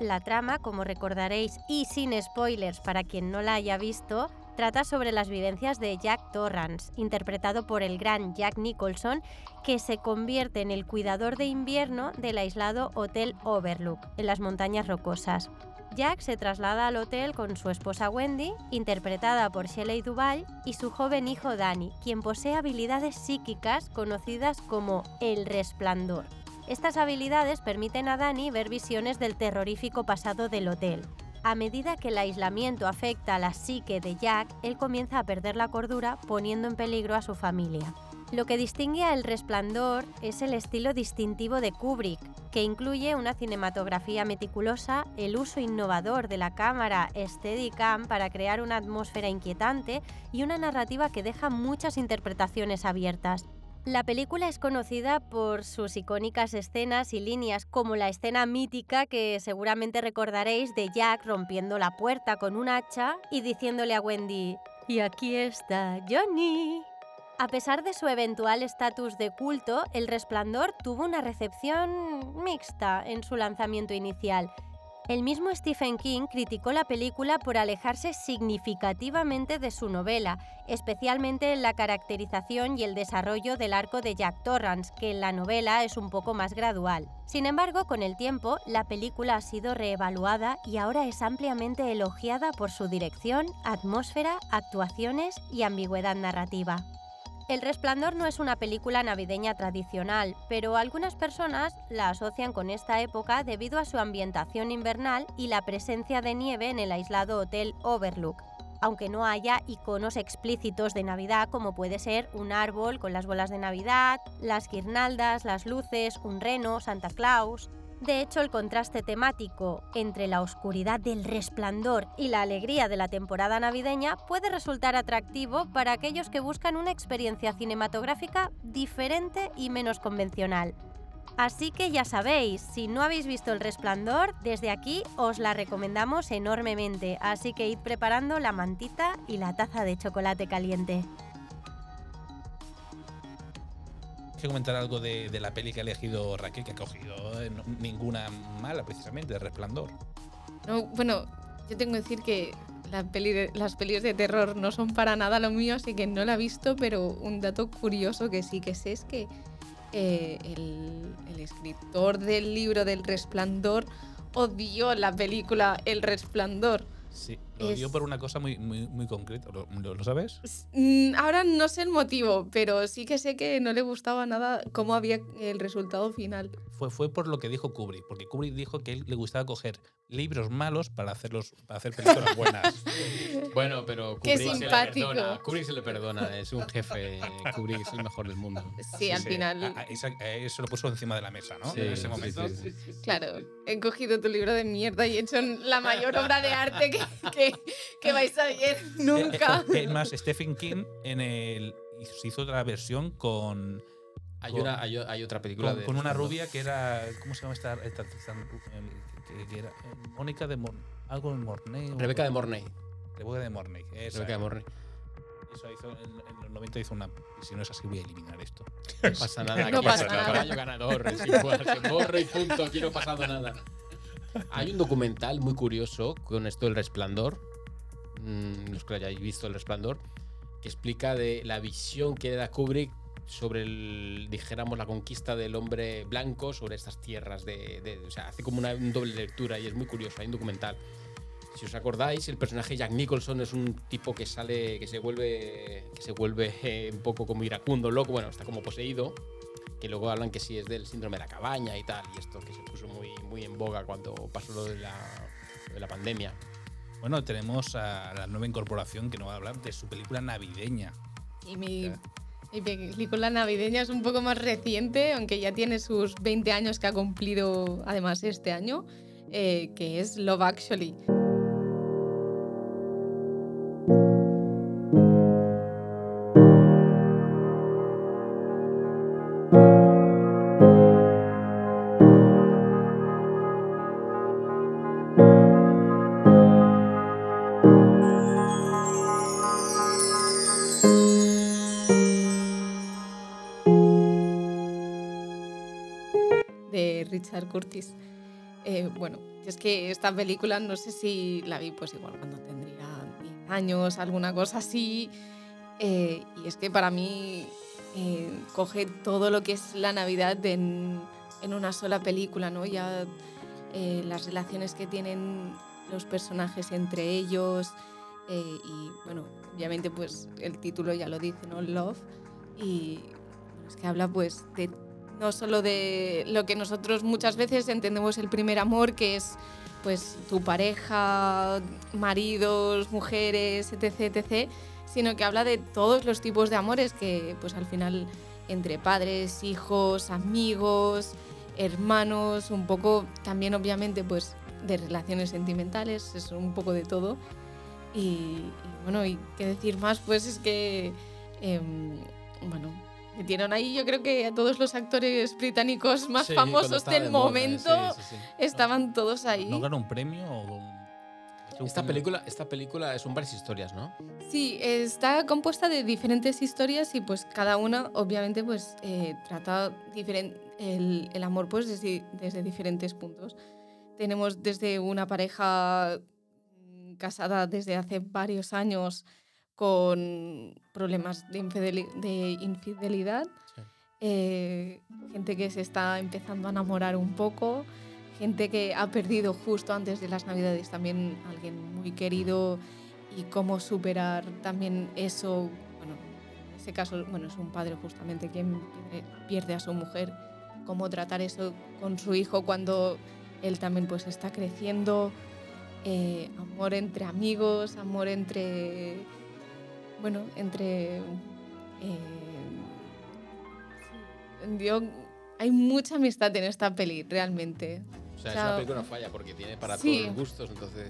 La trama, como recordaréis y sin spoilers para quien no la haya visto, trata sobre las vivencias de Jack Torrance, interpretado por el gran Jack Nicholson, que se convierte en el cuidador de invierno del aislado Hotel Overlook, en las montañas rocosas. Jack se traslada al hotel con su esposa Wendy, interpretada por Shelley Duvall, y su joven hijo Danny, quien posee habilidades psíquicas conocidas como el resplandor. Estas habilidades permiten a Danny ver visiones del terrorífico pasado del hotel. A medida que el aislamiento afecta a la psique de Jack, él comienza a perder la cordura, poniendo en peligro a su familia. Lo que distingue a El Resplandor es el estilo distintivo de Kubrick, que incluye una cinematografía meticulosa, el uso innovador de la cámara Steadicam para crear una atmósfera inquietante y una narrativa que deja muchas interpretaciones abiertas. La película es conocida por sus icónicas escenas y líneas, como la escena mítica que seguramente recordaréis de Jack rompiendo la puerta con un hacha y diciéndole a Wendy, y aquí está Johnny. A pesar de su eventual estatus de culto, El Resplandor tuvo una recepción mixta en su lanzamiento inicial. El mismo Stephen King criticó la película por alejarse significativamente de su novela, especialmente en la caracterización y el desarrollo del arco de Jack Torrance, que en la novela es un poco más gradual. Sin embargo, con el tiempo, la película ha sido reevaluada y ahora es ampliamente elogiada por su dirección, atmósfera, actuaciones y ambigüedad narrativa. El Resplandor no es una película navideña tradicional, pero algunas personas la asocian con esta época debido a su ambientación invernal y la presencia de nieve en el aislado Hotel Overlook, aunque no haya iconos explícitos de Navidad como puede ser un árbol con las bolas de Navidad, las guirnaldas, las luces, un reno, Santa Claus. De hecho, el contraste temático entre la oscuridad del resplandor y la alegría de la temporada navideña puede resultar atractivo para aquellos que buscan una experiencia cinematográfica diferente y menos convencional. Así que ya sabéis, si no habéis visto El Resplandor, desde aquí os la recomendamos enormemente, así que id preparando la mantita y la taza de chocolate caliente. Que comentar algo de, de la peli que ha elegido Raquel, que ha cogido eh, no- ninguna mala, precisamente, de Resplandor. No, bueno, yo tengo que decir que la peli de- las pelis de terror no son para nada lo mío, así que no la he visto, pero un dato curioso que sí que sé es que eh, el, el escritor del libro del Resplandor odió la película El Resplandor. Sí, lo Es- dio por una cosa muy, muy, muy concreta. ¿Lo, lo- lo sabes? Mm, Ahora no sé el motivo, pero sí que sé que no le gustaba nada cómo había el resultado final. Fue, fue por lo que dijo Kubrick, porque Kubrick dijo que él le gustaba coger libros malos para, hacerlos, para hacer películas buenas. Bueno, pero Qué Kubrick se le perdona. Kubrick se le perdona, es un jefe. Kubrick es el mejor del mundo. Sí, al Sí, final. a- a- esa- a eso lo puso encima de la mesa, ¿no? Sí, en ese sí, momento. sí, sí. Claro, he cogido tu libro de mierda y he hecho la mayor obra de arte que, que, que vais a ver nunca. Eh, eh, Es más, Stephen King en el, se hizo otra versión con, Hay, Con- una, hay, hay otra película con, de con una rubia que era. ¿Cómo se llama esta? esta el- que, que era eh, Mónica de Mornay. Algo de Mornay. Rebeca de Mornay. Rebeca de Mornay. esa. Rebeca de Mornay. Eso hizo, en, en los 90 hizo una. Si no es así, voy a eliminar esto. No pasa nada. No pasa nada. Caballo ganador. Es igual, se borra y punto. Aquí no ha pasado nada. Hay un documental muy curioso con esto del resplandor. mm, Los que hayáis visto el resplandor. Que explica de la visión que da Kubrick sobre el, dijéramos, la conquista del hombre blanco sobre estas tierras de, de- o sea, hace como una un doble lectura y es muy curioso, hay un documental. Si os acordáis, el personaje Jack Nicholson es un tipo que sale, que se vuelve, que se vuelve eh, un poco como iracundo, loco, bueno, está como poseído, que luego hablan que sí es del síndrome de la cabaña y tal, y esto que se puso muy, muy en boga cuando pasó lo de la, lo de la pandemia. Bueno, tenemos a la nueva incorporación que nos va a hablar de su película navideña. Y mi, mi película navideña es un poco más reciente, aunque ya tiene sus 20 años que ha cumplido además este año, eh, que es Love Actually. Richard Curtis. Eh, bueno, es que esta película no sé si la vi pues igual cuando tendría 10 años, alguna cosa así. eh, y es que para mí eh, coge todo lo que es la Navidad en, en una sola película, ¿no? Ya las relaciones que tienen los personajes entre ellos y bueno, obviamente pues el título ya lo dice, ¿no? Love. Y es que habla pues de no solo de lo que nosotros muchas veces entendemos el primer amor, que es pues tu pareja, maridos, mujeres, etc, etc, sino que habla de todos los tipos de amores que pues al final entre padres, hijos, amigos, hermanos, un poco también obviamente pues de relaciones sentimentales, es un poco de todo. Y, bueno, y qué decir más, pues es que, em, bueno, metieron ahí yo creo que a todos los actores británicos más Sí, famosos del de moda, momento sí, sí, sí. estaban todos ahí. ¿No ganó un premio o un- Esta película, esta película son varias historias, ¿no? Sí, está compuesta de diferentes historias y pues cada una obviamente pues eh, trata el, el amor pues desde, desde diferentes puntos. Tenemos desde una pareja mm, casada desde hace varios años con problemas de, infideli- de infidelidad, Sí. eh, gente que se está empezando a enamorar un poco, gente que ha perdido justo antes de las navidades también alguien muy querido y cómo superar también eso. Bueno, en ese caso, bueno, es un padre justamente quien pierde, pierde a su mujer, cómo tratar eso con su hijo cuando él también pues está creciendo, eh, amor entre amigos, amor entre, bueno, entre... eh, yo, hay mucha amistad en esta peli, realmente. O sea, O es sea, una película que no falla porque tiene para sí. todos los gustos, entonces...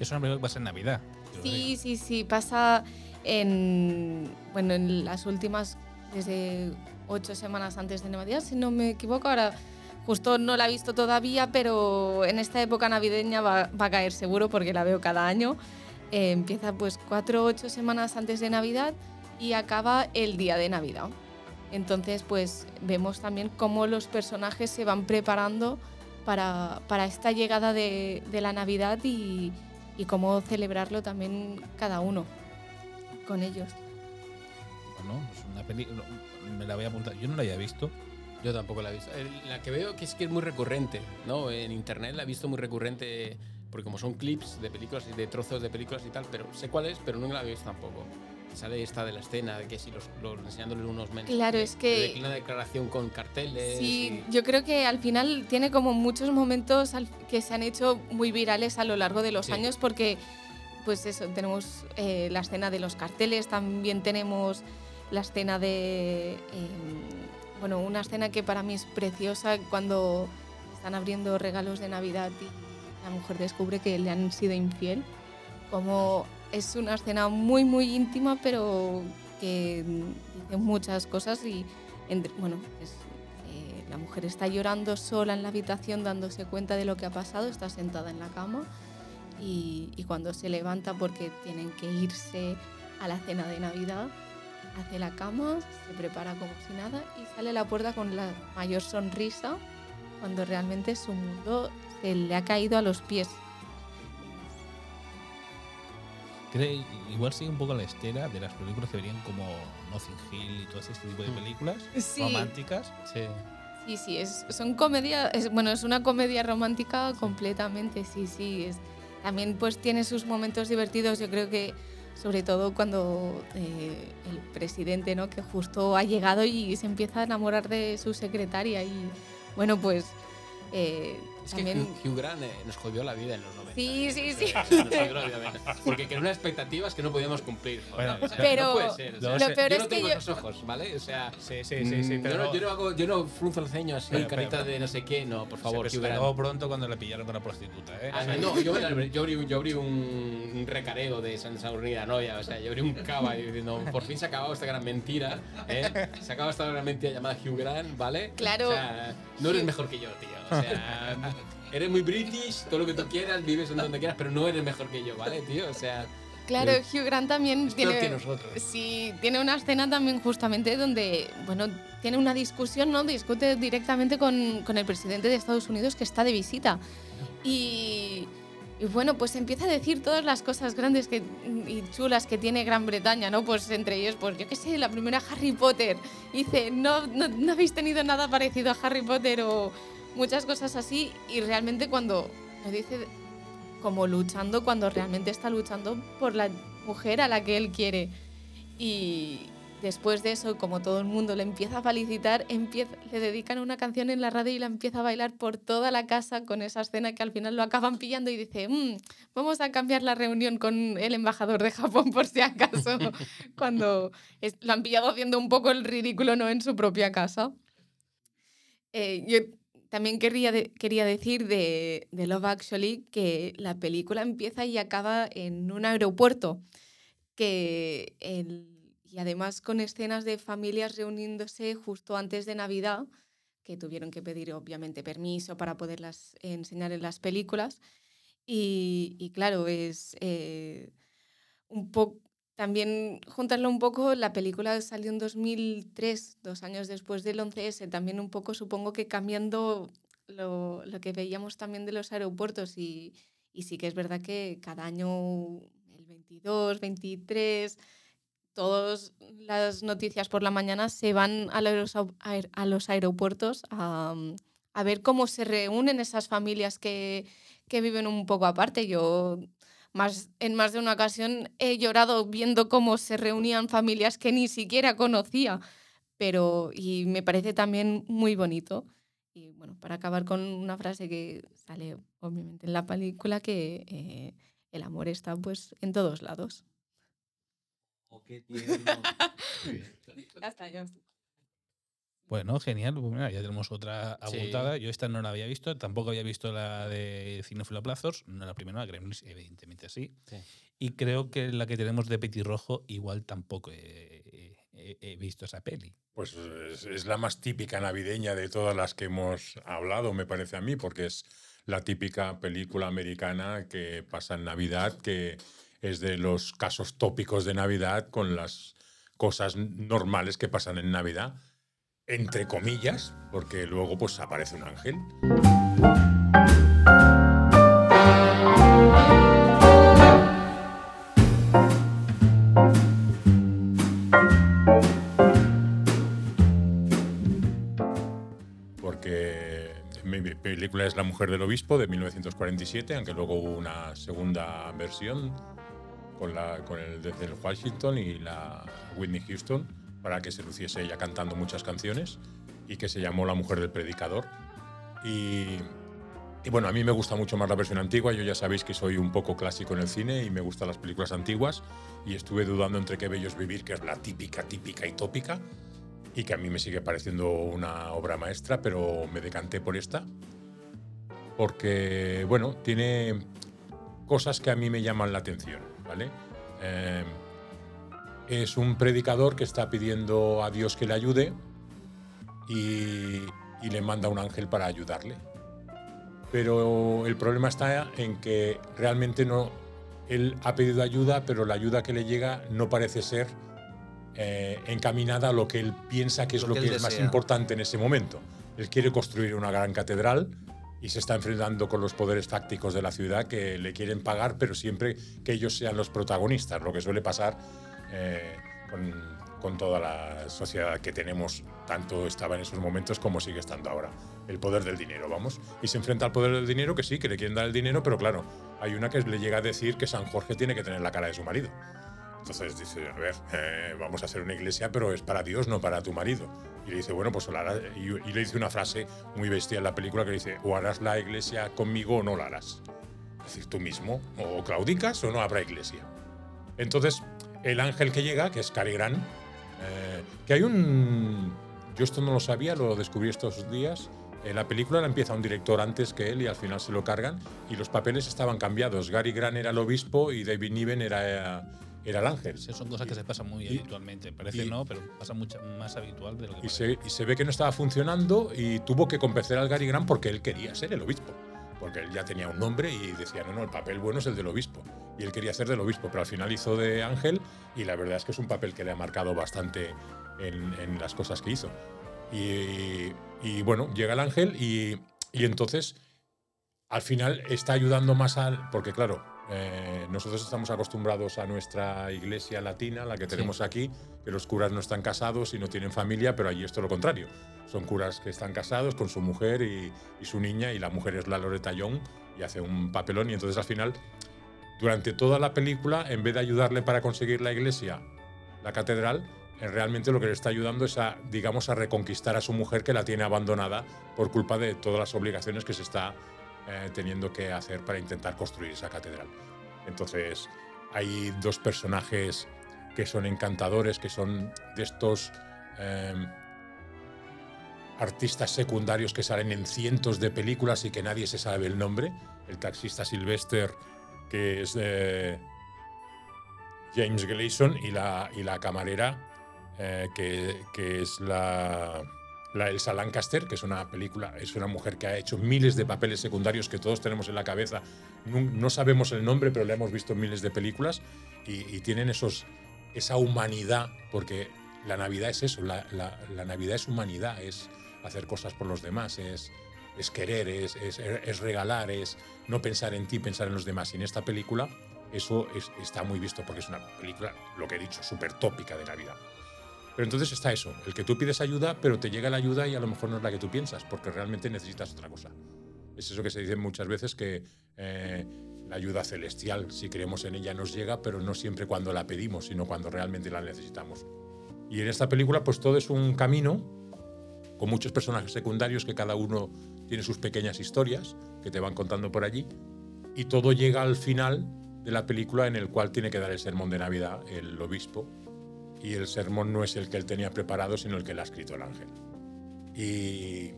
Es una película que pasa en Navidad. Sí, sí, sí, pasa en, bueno, en las últimas, desde ocho semanas antes de Navidad, si no me equivoco, ahora justo no la he visto todavía, pero en esta época navideña va, va a caer seguro porque la veo cada año. Eh, empieza pues cuatro o ocho semanas antes de Navidad y acaba el día de Navidad. Entonces pues vemos también cómo los personajes se van preparando para, para esta llegada de, de la Navidad y, y cómo celebrarlo también cada uno con ellos. Bueno, es una película. Me la voy a apuntar. Yo no la había visto. Yo tampoco la he visto. La que veo que es que es muy recurrente, ¿no? En internet la he visto muy recurrente, porque como son clips de películas y de trozos de películas y tal, pero sé cuál es, pero nunca la he visto tampoco. Sale esta de la escena, de que si los, los enseñándole unos mensajes. Claro, es que- de- una declaración con carteles. Sí, y- yo creo que al final tiene como muchos momentos que se han hecho muy virales a lo largo de los Sí. años porque, pues eso, tenemos eh, la escena de los carteles, también tenemos la escena de, eh, bueno, una escena que para mí es preciosa cuando están abriendo regalos de Navidad y la mujer descubre que le han sido infiel. Como es una escena muy, muy íntima, pero que dice muchas cosas y, entre- bueno, es, eh, la mujer está llorando sola en la habitación dándose cuenta de lo que ha pasado, está sentada en la cama y, y cuando se levanta porque tienen que irse a la cena de Navidad, hace la cama, se prepara como si nada y sale a la puerta con la mayor sonrisa cuando realmente su mundo se le ha caído a los pies. Creo- igual sigue un poco la estela de las películas que verían como Nothing Hill y todo ese tipo de Mm. películas Sí. románticas. Sí. Sí, sí, es, son comedia, es, bueno, es una comedia romántica completamente, sí, sí. Es, también pues tiene sus momentos divertidos, yo creo que sobre todo cuando eh, el presidente, ¿no? Que justo ha llegado y se empieza a enamorar de su secretaria y bueno, pues eh, Es que también... Hugh, Hugh Grant eh, nos jodió la vida en los 90. Sí, sí, sí. Nos jodió la vida, ven. Porque creó unas expectativas que no podíamos cumplir. joder, Bueno, o sea, pero no puede ser. o sea, lo peor yo es no que tengo yo- esos ojos, ¿vale? O sea, Sí, mm, yo, no, yo, no hago, yo no frunzo el ceño así, Pero- carita pero- de no sé qué. No, por favor, se Hugh Grant. pronto cuando le pillaron con la prostituta, ¿eh? Ah, no, yo, yo abrí, yo abrí un, recareo de San Saurnida Noia, o sea, yo abrí un cava y diciendo, por fin se ha acabado esta gran mentira, ¿eh? Se ha acabado esta gran mentira llamada Hugh Grant, ¿vale? Claro. O sea, no eres mejor que yo, tío. O sea, eres muy british, todo lo que tú quieras, vives en donde quieras, pero no eres mejor que yo, ¿vale, tío? O sea, Claro, Sí. Hugh Grant también tiene... que nosotros. Sí, tiene una escena también justamente donde, bueno, tiene una discusión, ¿no? Discute directamente con, con el presidente de Estados Unidos que está de visita. Y, y bueno, pues empieza a decir todas las cosas grandes que, y chulas que tiene Gran Bretaña, ¿no? Pues entre ellos, pues yo qué sé, la primera Harry Potter. Dice, no, no, no habéis tenido nada parecido a Harry Potter o muchas cosas así. Y realmente cuando lo dice como luchando, cuando realmente está luchando por la mujer a la que él quiere. Y, después de eso, como todo el mundo le empieza a felicitar, le dedican una canción en la radio y la empieza a bailar por toda la casa con esa escena que al final lo acaban pillando y dice, "Mm, vamos a cambiar la reunión con el embajador de Japón por si acaso, cuando es- lo han pillado haciendo un poco el ridículo no en su propia casa. Eh, yo también querría, de- quería decir de, de Love Actually que la película empieza y acaba en un aeropuerto que el- y además con escenas de familias reuniéndose justo antes de Navidad, que tuvieron que pedir obviamente permiso para poderlas enseñar en las películas. Y, y claro, es eh, un poco... También juntarlo un poco, la película salió en 2003, dos años después del 11S, también un poco supongo que cambiando lo, lo que veíamos también de los aeropuertos y, y sí que es verdad que cada año, el 22, 23, todas las noticias por la mañana se van a los, aer- a los aeropuertos a, a ver cómo se reúnen esas familias que, que viven un poco aparte. Yo más, en más de una ocasión he llorado viendo cómo se reunían familias que ni siquiera conocía, pero y me parece también muy bonito. Y bueno, para acabar con una frase que sale obviamente en la película, que eh, el amor está pues en todos lados. Ya está, ya está. Bueno, genial. Pues mira, ya tenemos otra Sí. apuntada. Yo esta no la había visto, tampoco había visto la de Cinefilo Plazos, no la primera, la Gremlins, evidentemente sí. Sí. Y creo que la que tenemos de Petirrojo igual tampoco he, he- he visto esa peli. Pues es, es la más típica navideña de todas las que hemos hablado, me parece a mí, porque es la típica película americana que pasa en Navidad, que es de los casos tópicos de Navidad con las cosas normales que pasan en Navidad, entre comillas, porque luego pues aparece un ángel. porque mi película es La mujer del obispo de 1947, aunque luego hubo una segunda versión con, la, con el desde el Washington y la Whitney Houston para que se luciese ella cantando muchas canciones y que se llamó La mujer del predicador. Y, bueno, a mí me gusta mucho más la versión antigua, yo ya sabéis que soy un poco clásico en el cine y me gustan las películas antiguas y estuve dudando entre Qué bello vivir, que es la típica, típica y tópica, y que a mí me sigue pareciendo una obra maestra, pero me decanté por esta porque, bueno, tiene cosas que a mí me llaman la atención, ¿vale? Eh, es un predicador que está pidiendo a Dios que le ayude y, y le manda un ángel para ayudarle. Pero el problema está en que realmente no, él ha pedido ayuda, pero la ayuda que le llega no parece ser eh, encaminada a lo que él piensa que es Lo lo, que es más importante en ese momento. Él quiere construir una gran catedral y se está enfrentando con los poderes fácticos de la ciudad que le quieren pagar, pero siempre que ellos sean los protagonistas, lo que suele pasar eh, con, toda la sociedad que tenemos, tanto estaba en esos momentos como sigue estando ahora. El poder del dinero, vamos. Y se enfrenta al poder del dinero, que sí, que le quieren el dinero, pero claro, hay una que le llega a decir que San Jorge tiene que tener la cara de su marido. Entonces dice, a ver, eh, vamos a hacer una iglesia, pero es para Dios, no para tu marido. Y le dice, bueno, pues la y, le dice una frase muy bestia en la película que dice, o harás la iglesia conmigo o no la harás. Es decir, tú mismo, o claudicas o no habrá iglesia. Entonces, el ángel que llega, que es Cary Grant, eh, que hay un... Yo esto no lo sabía, lo descubrí estos días. En la película la empieza un director antes que él y al final se lo cargan y los papeles estaban cambiados. Gary Grant era el obispo y David Niven era, era el ángel. Sí, son cosas que se pasan muy y- habitualmente. Parece y- no, pero pasa mucho más habitual de lo que Y parece. se, y se ve que no estaba funcionando y tuvo que convencer al Gary Grant porque él quería ser el obispo. Porque él ya tenía un nombre y decía, no, no, el papel bueno es el del obispo. Y él quería ser del obispo, pero al final hizo de ángel y la verdad es que es un papel que le ha marcado bastante en, las cosas que hizo. Y, y bueno, llega el ángel y, y entonces al final está ayudando más al... Porque claro, eh, nosotros estamos acostumbrados a nuestra iglesia latina, la que tenemos aquí, que los curas no están casados y no tienen familia, pero allí es todo lo contrario. Son curas que están casados con su mujer y, y su niña, y la mujer es la Loretta Young y hace un papelón, y entonces al final, durante toda la película, en vez de ayudarle para conseguir la iglesia, la catedral, eh, realmente lo que le está ayudando es a, digamos, a reconquistar a su mujer que la tiene abandonada por culpa de todas las obligaciones que se está eh, teniendo que hacer para intentar construir esa catedral. Entonces, hay dos personajes que son encantadores, que son de estos eh, artistas secundarios que salen en cientos de películas y que nadie se sabe el nombre. El taxista Sylvester, que es eh, James Gleason, y la, y la camarera, eh, que, que es la, la Elsa Lancaster, que es una película, es una mujer que ha hecho miles de papeles secundarios que todos tenemos en la cabeza. No, sabemos el nombre, pero la hemos visto en miles de películas y, tienen esos, esa humanidad, porque la Navidad es eso, la, Navidad es humanidad, es hacer cosas por los demás, es, es querer, es, es- es regalar, es no pensar en ti, pensar en los demás. Y en esta película eso es- está muy visto porque es una película, lo que he dicho, súper tópica de Navidad. Pero entonces está eso, el que tú pides ayuda, pero te llega la ayuda y a lo mejor no es la que tú piensas, porque realmente necesitas otra cosa. Es eso que se dice muchas veces que eh, la ayuda celestial, si creemos en ella, nos llega, pero no siempre cuando la pedimos, sino cuando realmente la necesitamos. Y en esta película, pues todo es un camino con muchos personajes secundarios que cada uno tiene sus pequeñas historias que te van contando por allí. Y todo llega al final de la película en el cual tiene que dar el sermón de Navidad el obispo. Y el sermón no es el que él tenía preparado, sino el que le ha escrito el ángel. Y,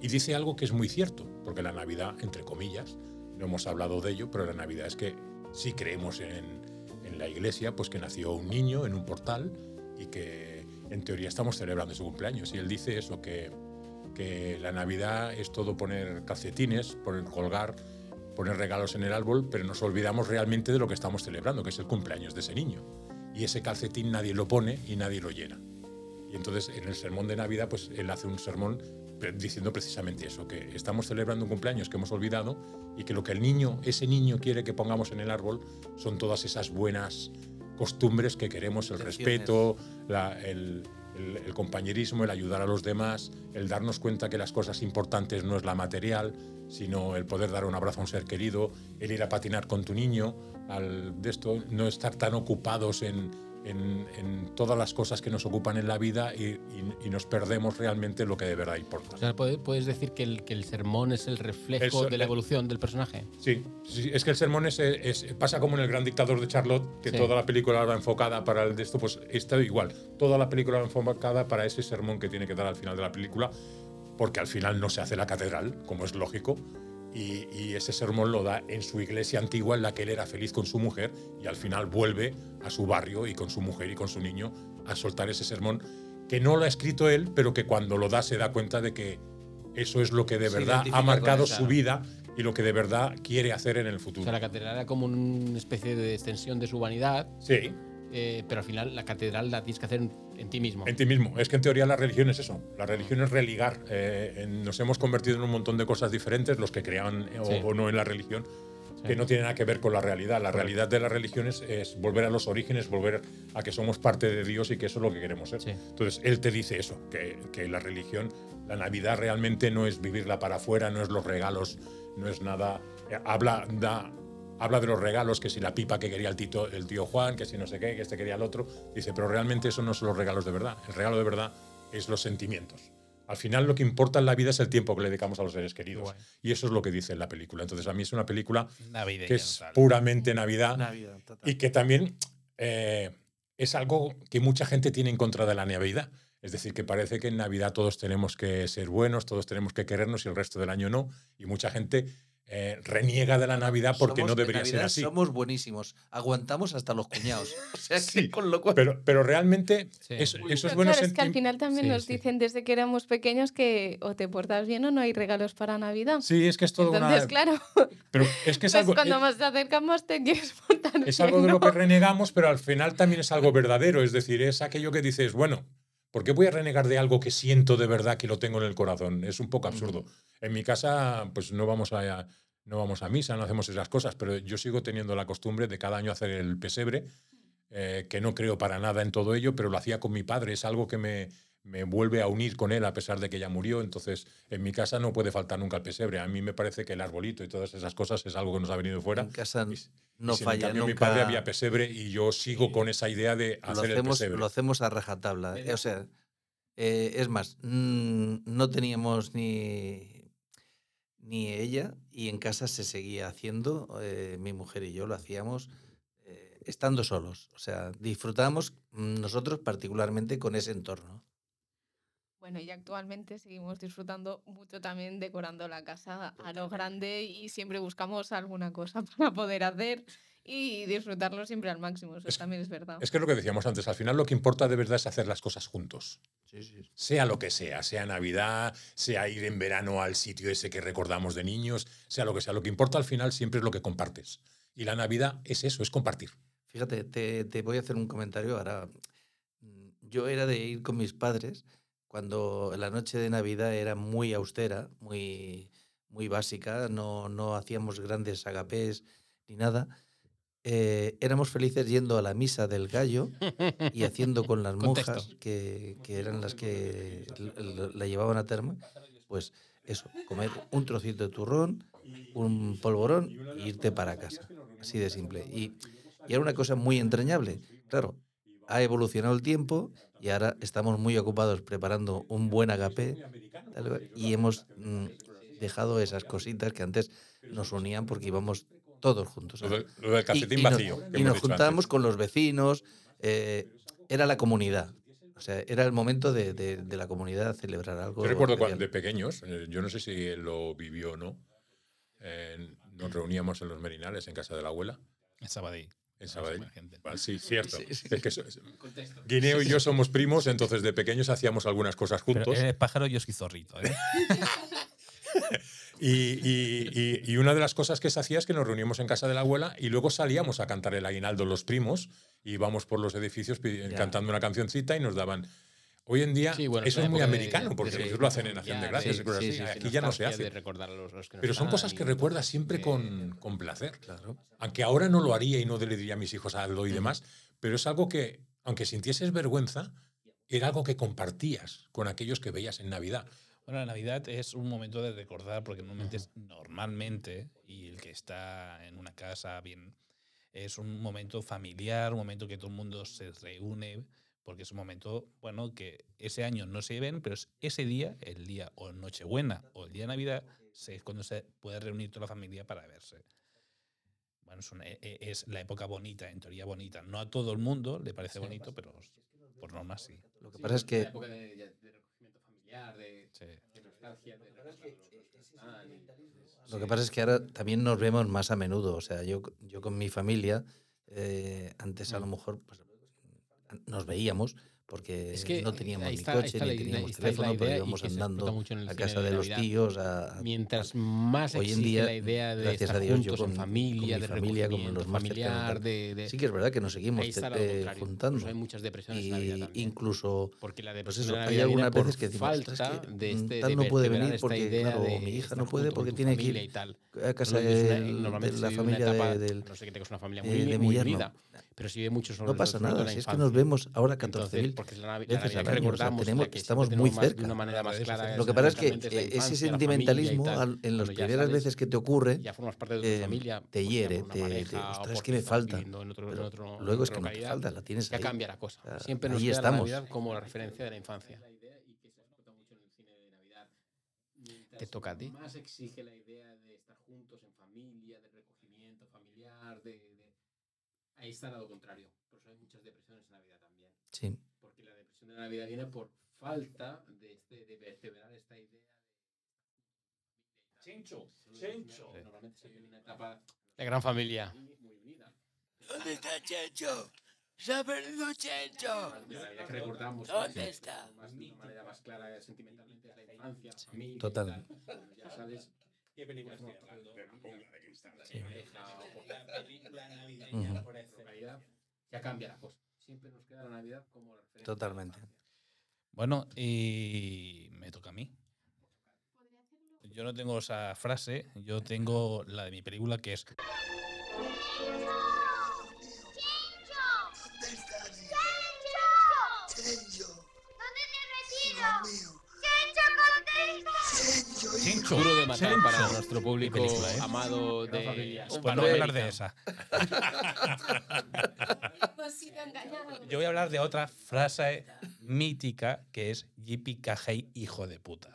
dice algo que es muy cierto, porque la Navidad, entre comillas, no hemos hablado de ello, pero la Navidad es que si creemos en, en la iglesia, pues que nació un niño en un portal y que en teoría estamos celebrando su cumpleaños. Y él dice eso, que, que la Navidad es todo poner calcetines, poner colgar, poner regalos en el árbol, pero nos olvidamos realmente de lo que estamos celebrando, que es el cumpleaños de ese niño. Y ese calcetín nadie lo pone y nadie lo llena. Y entonces en el sermón de Navidad, pues él hace un sermón diciendo precisamente eso, que estamos celebrando un cumpleaños que hemos olvidado y que lo que el niño, ese niño quiere que pongamos en el árbol son todas esas buenas costumbres que queremos, el respeto, la- el, el- el compañerismo, el ayudar a los demás, el darnos cuenta que las cosas importantes no es la material, sino el poder dar un abrazo a un ser querido, el ir a patinar con tu niño, al, de esto, no estar tan ocupados en, en- en todas las cosas que nos ocupan en la vida y, y- y nos perdemos realmente lo que de verdad importa. O sea, ¿puede- ¿puedes decir que el, que el sermón es el reflejo Eso- de la evolución del personaje? Sí, sí, es que el sermón es, es- pasa como en el gran dictador de Charlotte, que Sí. toda la película va enfocada para el de esto, pues está igual. Toda la película va enfocada para ese sermón que tiene que dar al final de la película, porque al final no se hace la catedral, como es lógico, y, y ese sermón lo da en su iglesia antigua en la que él era feliz con su mujer y al final vuelve a su barrio y con su mujer y con su niño a soltar ese sermón que no lo ha escrito él, pero que cuando lo da se da cuenta de que eso es lo que de verdad ha marcado esa- su vida y lo que de verdad quiere hacer en el O futuro. sea, la catedral era como una especie de extensión de su humanidad, Sí, eh, pero al final la catedral la tienes que hacer en, en ti mismo. en ti mismo. Es que en teoría la religión es eso. La religión es religar. Eh, en- nos hemos convertido en un montón de cosas diferentes, los que crean eh, o, Sí. o no en la religión, que no tienen nada que ver con la realidad. La realidad de la religión es, volver a los orígenes, volver a que somos parte de Dios y que eso es lo que queremos ser. Sí. Entonces, él te dice eso, que, que la religión, la Navidad realmente no es vivirla para afuera, no es los regalos, no es nada. habla, da, habla de los regalos, que si la pipa que quería el, tito, el tío Juan, que si no sé qué, que este quería el otro. Dice, pero realmente eso no son los regalos de verdad. El regalo de verdad es los sentimientos. Al final lo que importa en la vida es el tiempo que le dedicamos a los seres queridos. Guay. Y eso es lo que dice en la película. Entonces, a mí es una película Navideña. que es total. puramente Navidad Navidad, total. y que también eh, es algo que mucha gente tiene en contra de la Navidad. Es decir, que parece que en Navidad todos tenemos que ser buenos, todos tenemos que querernos y el resto del año no. Y mucha gente eh, reniega de la Navidad porque Somos- no debería ser Navidad así. Somos buenísimos. Aguantamos hasta los cuñados. O sea que Sí, con lo cual. Pero, pero realmente Sí. eso- Pero esos buenos claro, es que al final también Sí, nos sí. dicen desde que éramos pequeños que o te portas bien o no hay regalos para Navidad. Sí, es que es todo Entonces, una... claro, Pero es que es pues algo... cuando eh, más te acercamos te quieres portar Es bien, algo de ¿no? lo que renegamos, pero al final también es algo verdadero. Es decir, es aquello que dices, bueno, ¿por qué voy a renegar de algo que siento de verdad que lo tengo en el corazón? Es un poco absurdo. En mi casa, pues no vamos a, no vamos a misa, no hacemos esas cosas, pero yo sigo teniendo la costumbre de cada año hacer el pesebre, eh, que no creo para nada en todo ello, pero lo hacía con mi padre. Es algo que me, me vuelve a unir con él a pesar de que ya murió. Entonces, en mi casa no puede faltar nunca el pesebre. A mí me parece que el arbolito y todas esas cosas es algo que nos ha venido fuera. En casa Y- no y si en falla cambio mi nunca. padre había pesebre y yo sigo con esa idea de lo hacer el hacemos, pesebre. lo hacemos a rajatabla. O sea, eh, es más, mm, no teníamos ni, ni ella y en casa se seguía haciendo. eh, mi mujer y yo lo hacíamos eh, estando solos. O sea, disfrutábamos mm, nosotros particularmente con ese entorno. Bueno, y actualmente seguimos disfrutando mucho también decorando la casa a lo grande y siempre buscamos alguna cosa para poder hacer y disfrutarlo siempre al máximo. Eso Es- también es verdad. Es que es lo que decíamos antes, al final lo que importa de verdad es hacer las cosas juntos. Sí, sí. Sea lo que sea, sea Navidad, sea ir en verano al sitio ese que recordamos de niños, sea lo que sea. Lo que importa al final siempre es lo que compartes. Y la Navidad es eso, es compartir. Fíjate, te, te voy a hacer un comentario ahora. Mm, Yo era de ir con mis padres cuando la noche de Navidad era muy austera, muy, muy básica, no, no hacíamos grandes agapés ni nada. Eh, éramos felices yendo a la misa del gallo y haciendo con las monjas, que, que eran las que la llevaban a termo, pues eso, comer un trocito de turrón, un polvorón e irte para casa. Así de simple. Y, y era una cosa muy entrañable. Claro, ha evolucionado el tiempo y ahora estamos muy ocupados preparando un buen agapé tal, y hemos mm, dejado esas cositas que antes nos unían porque íbamos todos juntos. Lo, del- lo del calcetín y, y nos- vacío. que y nos juntábamos antes. con los vecinos, eh, era la comunidad. O sea, era el momento de, de- de la comunidad celebrar algo. Yo recuerdo cuando, de pequeños, eh, yo no sé si él lo vivió o no, eh, nos reuníamos en los Merinales, en casa de la abuela, En Sabadell. En Sabadell. Vale, Sí, cierto. Sí, sí. Es que eso- es- Guineo y yo somos primos, entonces de pequeños hacíamos algunas cosas Pero juntos. eres pájaro, yo soy zorrito. ¿eh? Y, y- y- y una de las cosas que se hacía es que nos reuníamos en casa de la abuela y luego salíamos a cantar el aguinaldo los primos y íbamos por los edificios cantando una cancioncita y nos daban. Hoy en día Sí, bueno, eso es muy de- americano de- porque de- ellos lo hacen en Acción de ya, Gracias sí, y cosas sí, así. sí, sí, Aquí ya no se hace. De Pero son cosas que y recuerdas siempre de- con, con placer. Claro. Aunque ahora no lo haría y no le diría a mis hijos hazlo y demás, pero es algo que, aunque sintieses vergüenza, era algo que compartías con aquellos que veías en Navidad. Bueno, la Navidad es un momento de recordar, porque normalmente, es- normalmente, y el que está en una casa bien, es un momento familiar, un momento que todo el mundo se reúne, porque es un momento, bueno, que ese año no se ven, pero es ese día, el día o Nochebuena o el día de Navidad, es cuando se puede reunir toda la familia para verse. Bueno, es, una- e- e- es la época bonita, en teoría bonita. No a todo el mundo le parece bonito, pero por norma sí. Lo que pasa es que La época de, de- de recogimiento familiar, de, sí. de nostalgia, de recordar a los- los que están y- Lo que pasa es que ahora también nos vemos más a menudo. O sea, yo, yo con mi familia, eh, antes a lo mejor pues, nos veíamos porque Es que no teníamos ni está- coche ni teníamos la teléfono, pero y íbamos andando a casa de de los tíos. A, Mientras más Hoy en día, la idea de gracias estar a Dios, yo con- en con familia, mi de familia, como los familiar, tal. de, de- Sí que es verdad que nos seguimos eh, juntando. eso hay muchas depresiones en la Y vida también. incluso Porque la pues depresión eso, de la hay algunas veces que decimos, falta "Ostras, que, de mm, este tal de no puede venir porque, claro, mi hija no puede porque tiene que familia ir y tal. a casa de la familia de- familia eh, de mi yerno. Pero si vive mucho sobre No pasa nada, si es que nos vemos ahora Entonces, 14.000 porque es la, la veces Navidad al que año, o sea, tenemos- que estamos muy más- cerca. De una manera más clara. Lo es que pasa es que la eh, ese sentimentalismo tal. al- en las ya primeras sales, veces que te ocurre, ya formas parte de tu eh, familia. te pues, ya hiere, te- te- pareja, o ostras, es que me falta. otro- en Pero otro- en luego es que no te falta, la tienes Ya ahí. cambia la cosa. Sea, Siempre nos queda la Navidad como la referencia de la infancia. Te toca a ti. Más exige la idea de estar juntos en familia, de recogimiento familiar, de, de- Ahí está lo contrario. Por eso hay muchas depresiones en Navidad también. Sí. Porque la depresión de Navidad viene por falta de, este, de vertebrar esta idea de... Chencho. Chencho. Normalmente se vive en una etapa La gran familia. muy, unida. ¿Dónde está Chencho? ¡Se ha perdido Chencho! La Navidad que recordamos ¿Dónde está? más de una manera más clara sentimentalmente es la infancia, familia. total. tal. Ya sabes, ¿Qué películas no, tienes? Sí. pareja o por La película navideña por localidad, ya cambia la cosa. Siempre nos queda la Navidad como referencia. de la Totalmente. Bueno, y me toca a mí. Yo no tengo esa frase, yo tengo la de mi película que es hecho, Duro de matar han para nuestro público película, ¿eh? amado de Pues no voy a hablar de esa. Yo voy a hablar de otra frase mítica que es Yippee Cajay, hijo de puta.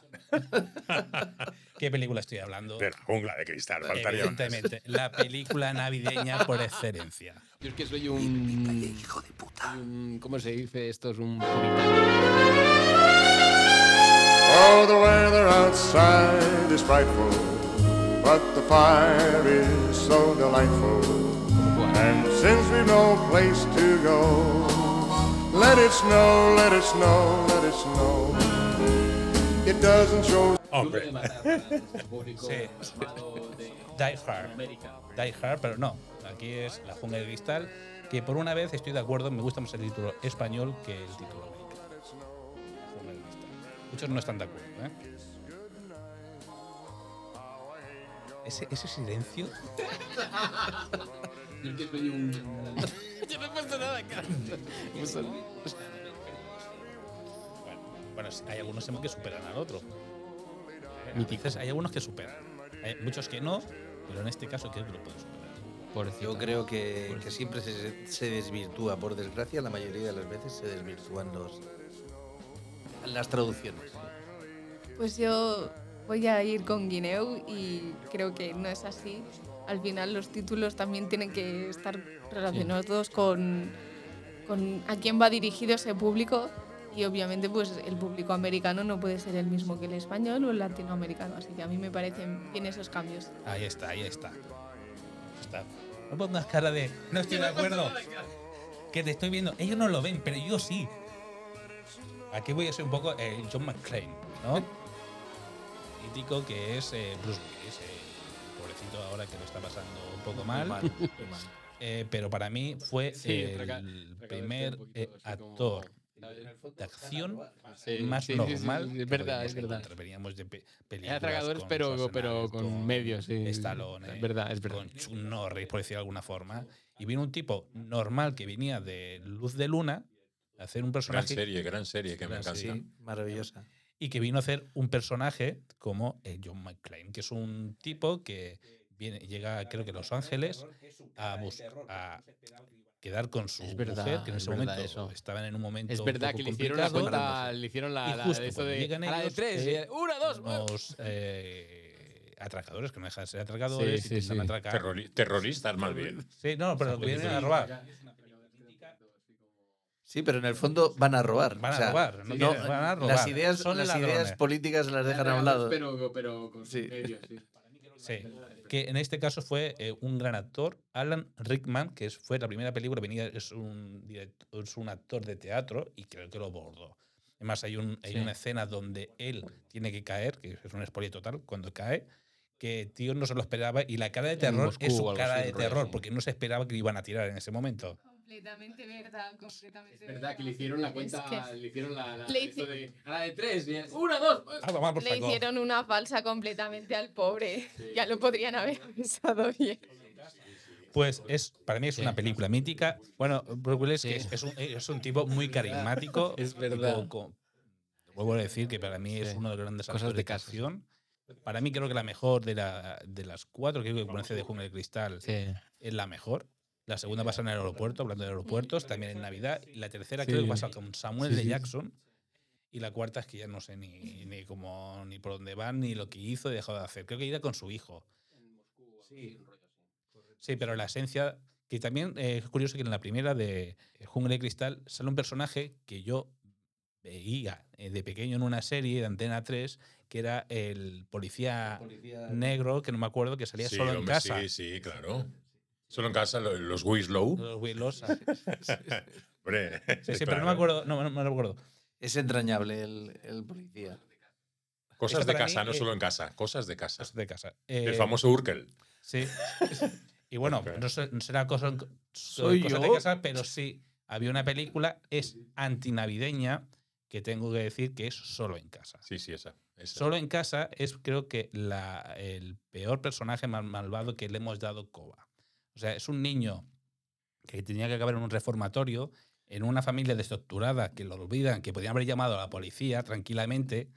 ¿Qué película estoy hablando? De la jungla de cristal, faltaría más. Evidentemente, la película navideña por excelencia. Yo es que soy un. Hijo de puta. un- ¿Cómo se dice? Esto es un puritano. Oh, the weather outside is frightful, but the fire is so delightful. And since we've no place to go, let it snow, let it snow, let it snow. It doesn't show. Hombre, Sí. Hard. Die Hard, pero no. Aquí es La Jungla de Cristal, que por una vez estoy de acuerdo, me gusta más el título español que el título Muchos no están de acuerdo, ¿eh? Ese, ese silencio. Yo un. No he puesto nada, cara. Bueno, hay algunos que superan al otro. Veces hay algunos que superan. Hay muchos que no, pero en este caso creo que lo pueden superar. Yo creo que, que siempre se, se desvirtúa, por desgracia, la mayoría de las veces se desvirtúan los, las traducciones. Pues yo voy a ir con Guineu y creo que no es así. Al final los títulos también tienen que estar relacionados con, con a quién va dirigido ese público y obviamente pues el público americano no puede ser el mismo que el español o el latinoamericano, así que a mí me parecen bien esos cambios. Ahí está, ahí está. está. No pongas cara de no estoy de acuerdo. Que te estoy viendo. Ellos no lo ven, pero yo sí. Aquí voy a ser un poco el John McClane, ¿no? Mítico que es eh, Bruce Willis. eh, pobrecito ahora que lo está pasando un poco mal. Muy mal. Eh, pero para mí fue Sí, el primer poquito eh, como- actor de acción Sí, más sí, normal. es verdad, es verdad. Veníamos de pe- películas tragadores, con pero, pero con medios, sí. Stallone, Es verdad, es verdad. con Chuck Norris, por decirlo de alguna forma. Y vino un tipo normal que venía de Luz de Luna hacer un Gran personaje serie, gran serie que me Gran encanta. serie. Sí, maravillosa. y que vino a hacer un personaje como eh, John McClane, que es un tipo que viene, llega, creo que a Los Ángeles, a, bus- a quedar con su Es verdad, mujer, que en es ese momento eso. estaban en un momento Es un verdad poco que le hicieron la cuenta, le hicieron la, Y de eso de a la de tres, eh, y una, dos. unos eh, atracadores, que no dejan de ser atracadores, Sí, y sí, intentan sí. atracar. Terrori- terroristas, más bien. Sí, no, pero lo que vienen a robar. Sí, pero en el fondo van a robar. Van a o sea, robar, no no, quieren- van a robar. Las ideas, Son las ladrones. ideas políticas las dejan a un lado. Pero, pero con Sí. medios, sí. Sí, que en este caso fue eh, un gran actor, Alan Rickman, que fue la primera película, venía, es, un, direct- es un actor de teatro y creo que lo bordó. Además, hay, un, hay Sí. una escena donde él tiene que caer, que es un spoiler total, cuando cae, que tío no se lo esperaba y la cara de terror Moscú es su cara así, de terror, porque no se esperaba que le iban a tirar en ese momento. Completamente verdad, completamente Es verdad que le hicieron la Es cuenta, que- le hicieron la, la Le esto hici- de a la de tres, una, dos. Por Le hicieron una falsa completamente al pobre. Ya lo podrían haber avisado bien. Pues es, para mí es una película mítica. Bueno, Bruce Willis que Sí. es, es un, es un tipo muy carismático. Es verdad. con- vuelvo a decir que para mí es uno de los grandes Cosas de acción. Para mí creo que la mejor de, la, de las cuatro, creo que conoce de Jungle de Cristal Sí. es la mejor. La segunda pasa en el aeropuerto, hablando de aeropuertos, también en Navidad. Y la tercera creo que Sí. pasa con Samuel Sí, de sí. Jackson. Y la cuarta es que ya no sé ni, ni cómo, ni por dónde van, ni lo que hizo y dejó de hacer. Creo que irá con su hijo. Sí, pero la esencia. Que también eh, es curioso que en la primera de Jungle de Cristal sale un personaje que yo veía eh, de pequeño en una serie de Antena 3, que era el policía negro, que no me acuerdo, que salía Sí, solo en casa. Sí, sí, claro. Solo en casa, lo- los Winslow. Los Willows. Hombre, Sí, sí, pero claro. no me acuerdo. No, no, no me acuerdo. Es entrañable el, el policía. Cosas de casa, mí, no eh, solo en casa. Cosas de casa. Cosas de casa. El Eh, famoso Urkel. Sí. Y bueno, no, sé- no será cosa, ¿Soy cosas de yo? casa, pero sí había una película, es antinavideña, que tengo que decir que es solo en casa. Sí, sí, esa. esa. Solo en casa es creo que la, el peor personaje mal- malvado que le hemos dado Coba. O sea, es un niño que tenía que acabar en un reformatorio, en una familia desestructurada, que lo olvidan, que podían haber llamado a la policía tranquilamente,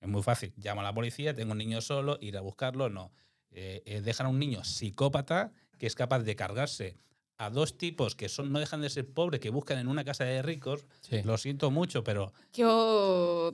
Es muy fácil. Llamo a la policía, tengo un niño solo, ir a buscarlo, no. Eh, eh, dejan a un niño psicópata que es capaz de cargarse a dos tipos que son no dejan de ser pobres, que buscan en una casa de ricos. Sí. Lo siento mucho, pero Yo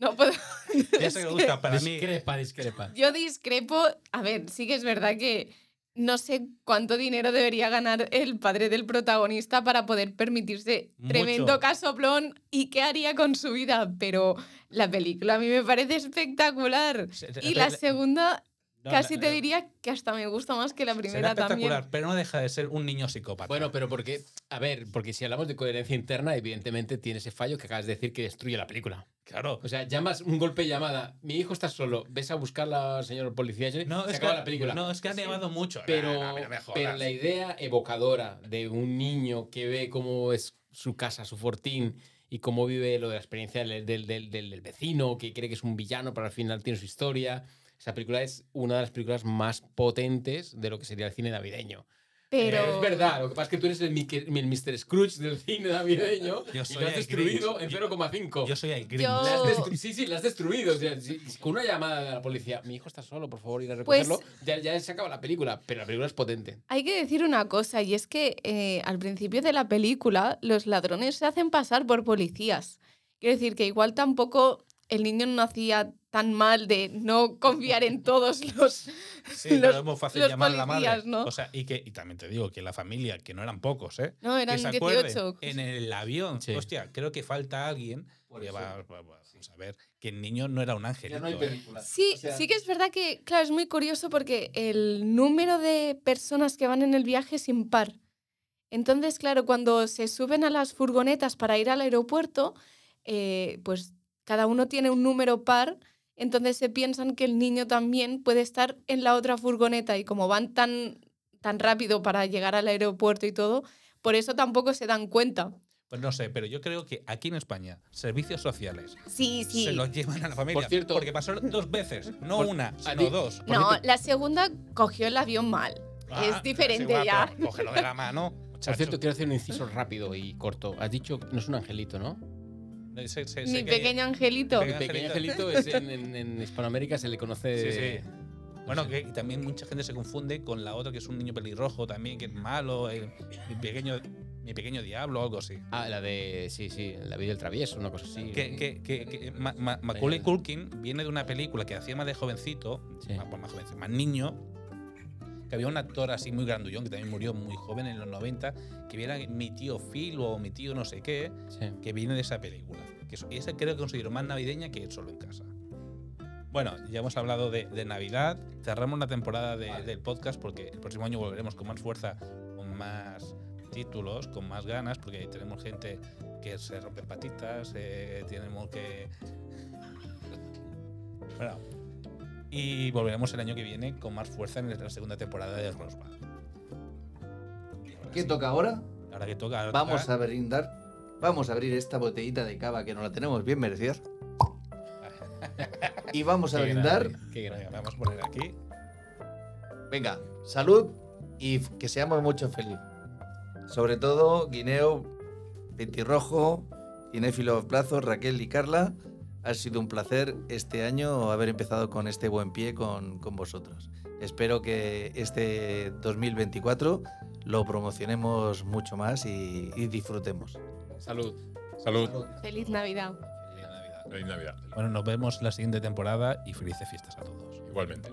no puedo. ya sé que me gusta. Para mí, Discrepa, discrepa. Yo discrepo. A ver, sí que es verdad que no sé cuánto dinero debería ganar el padre del protagonista para poder permitirse Mucho. tremendo casoplón y qué haría con su vida. Pero la película a mí me parece espectacular. se- se- Y la segunda no, casi la- te diría que hasta me gusta más que la será primera también. espectacular, pero no deja de ser un niño psicópata. Bueno, pero porque, a ver, porque si hablamos de coherencia interna, evidentemente tiene ese fallo que acabas de decir que destruye la película. Claro. O sea, llamas un golpe de llamada, mi hijo está solo, ves a buscarla, señor policía, No, se es acaba que, la película. no, es que han llevado mucho. pero, me jodas. pero la idea evocadora de un niño que ve cómo es su casa, su fortín, y cómo vive lo de la experiencia del, del- del- del- del vecino, que cree que es un villano, pero al final tiene su historia. Esa película es una de las películas más potentes de lo que sería el cine navideño. Pero es verdad, lo que pasa es que tú eres el, el Mr. Scrooge del cine navideño Yo y soy lo has destruido Grinch. en 0,5. Yo soy el Grinch. Yo- sí, sí, la has destruido. O sea, si- si con una llamada de la policía, mi hijo está solo, por favor, ir a Pues- recogerlo, ya, ya se acaba la película, pero la película es potente. Hay que decir una cosa, y es que eh, al principio de la película los ladrones se hacen pasar por policías. Quiero decir que igual tampoco el niño no hacía tan mal de no confiar en todos los... Sí, los- es muy fácil los llamar a la madre. ¿no? O sea, y que y también te digo que la familia, que no eran pocos, ¿eh? No, eran que se acuerden 18. en el avión. Sí. Hostia, creo que falta alguien. Que va- va- va- vamos a ver, que el niño no era un angelito. ¿eh? Sí, O sea- sí que es verdad que, claro, es muy curioso porque el número de personas que van en el viaje es impar. Entonces, claro, cuando se suben a las furgonetas para ir al aeropuerto, eh, pues cada uno tiene un número par, entonces se piensan que el niño también puede estar en la otra furgoneta y como van tan, tan rápido para llegar al aeropuerto y todo, por eso tampoco se dan cuenta. Pues no sé, pero yo creo que aquí en España, servicios sociales Sí, sí. se los llevan a la familia. Por cierto- porque pasó dos veces, no Por- una, sino dos. No, cierto- la segunda cogió el avión mal. Ah, es diferente ya. Cógelo de la mano. Por cierto, quiero hacer un inciso rápido y corto. Has dicho que no es un angelito, ¿no? Sé Mi que- pequeño angelito. Mi Mi pequeño angelito es en, en- en Hispanoamérica se le conoce. Sí, sí. Bueno, que y también mucha gente se confunde con la otra que es un niño pelirrojo también, que es malo, mi pequeño, mi pequeño diablo o algo así. Ah, la de. Sí, sí, la vida del travieso, una cosa así. Que, que, que, que Ma- Ma- Macaulay Culkin viene de una película que hacía más de jovencito, Sí. más, más jovencito, más niño, que había un actor así muy grandullón que también murió muy joven en los 90, que viera mi tío Phil o mi tío no sé qué, Sí. que viene de esa película. Que es- esa creo que considero más navideña que solo en casa. Bueno, ya hemos hablado de, de Navidad. Cerramos la temporada de- del podcast porque el próximo año volveremos con más fuerza, con más títulos, con más ganas, porque tenemos gente que se rompe patitas, eh, tenemos que... Bueno, y volveremos el año que viene con más fuerza en la segunda temporada de ahora ¿Qué sí, toca ahora? Ahora que toca... ahora Vamos toca- a brindar. Vamos a abrir esta botellita de cava que nos la tenemos bien merecida. Y vamos a Qué brindar. Qué vamos a poner aquí. Venga, salud y que seamos mucho felices. Sobre todo, Guineo, Petirrojo, Cinéfilo Plazo, Raquel y Carla. Ha sido un placer este año haber empezado con este buen pie con, con vosotros. Espero que este 2024 lo promocionemos mucho más y, y disfrutemos. Salud. Salud. Feliz Navidad. Feliz Navidad. Feliz Navidad. Bueno, nos vemos la siguiente temporada y felices fiestas a todos. Igualmente.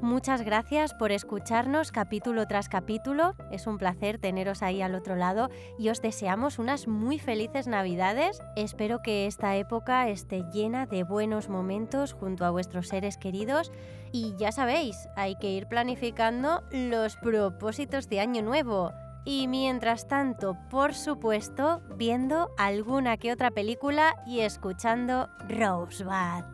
Muchas gracias por escucharnos capítulo tras capítulo. Es un placer teneros ahí al otro lado y os deseamos unas muy felices Navidades. Espero que esta época esté llena de buenos momentos junto a vuestros seres queridos y ya sabéis, hay que ir planificando los propósitos de Año Nuevo. Y mientras tanto, por supuesto, viendo alguna que otra película y escuchando Rosebud.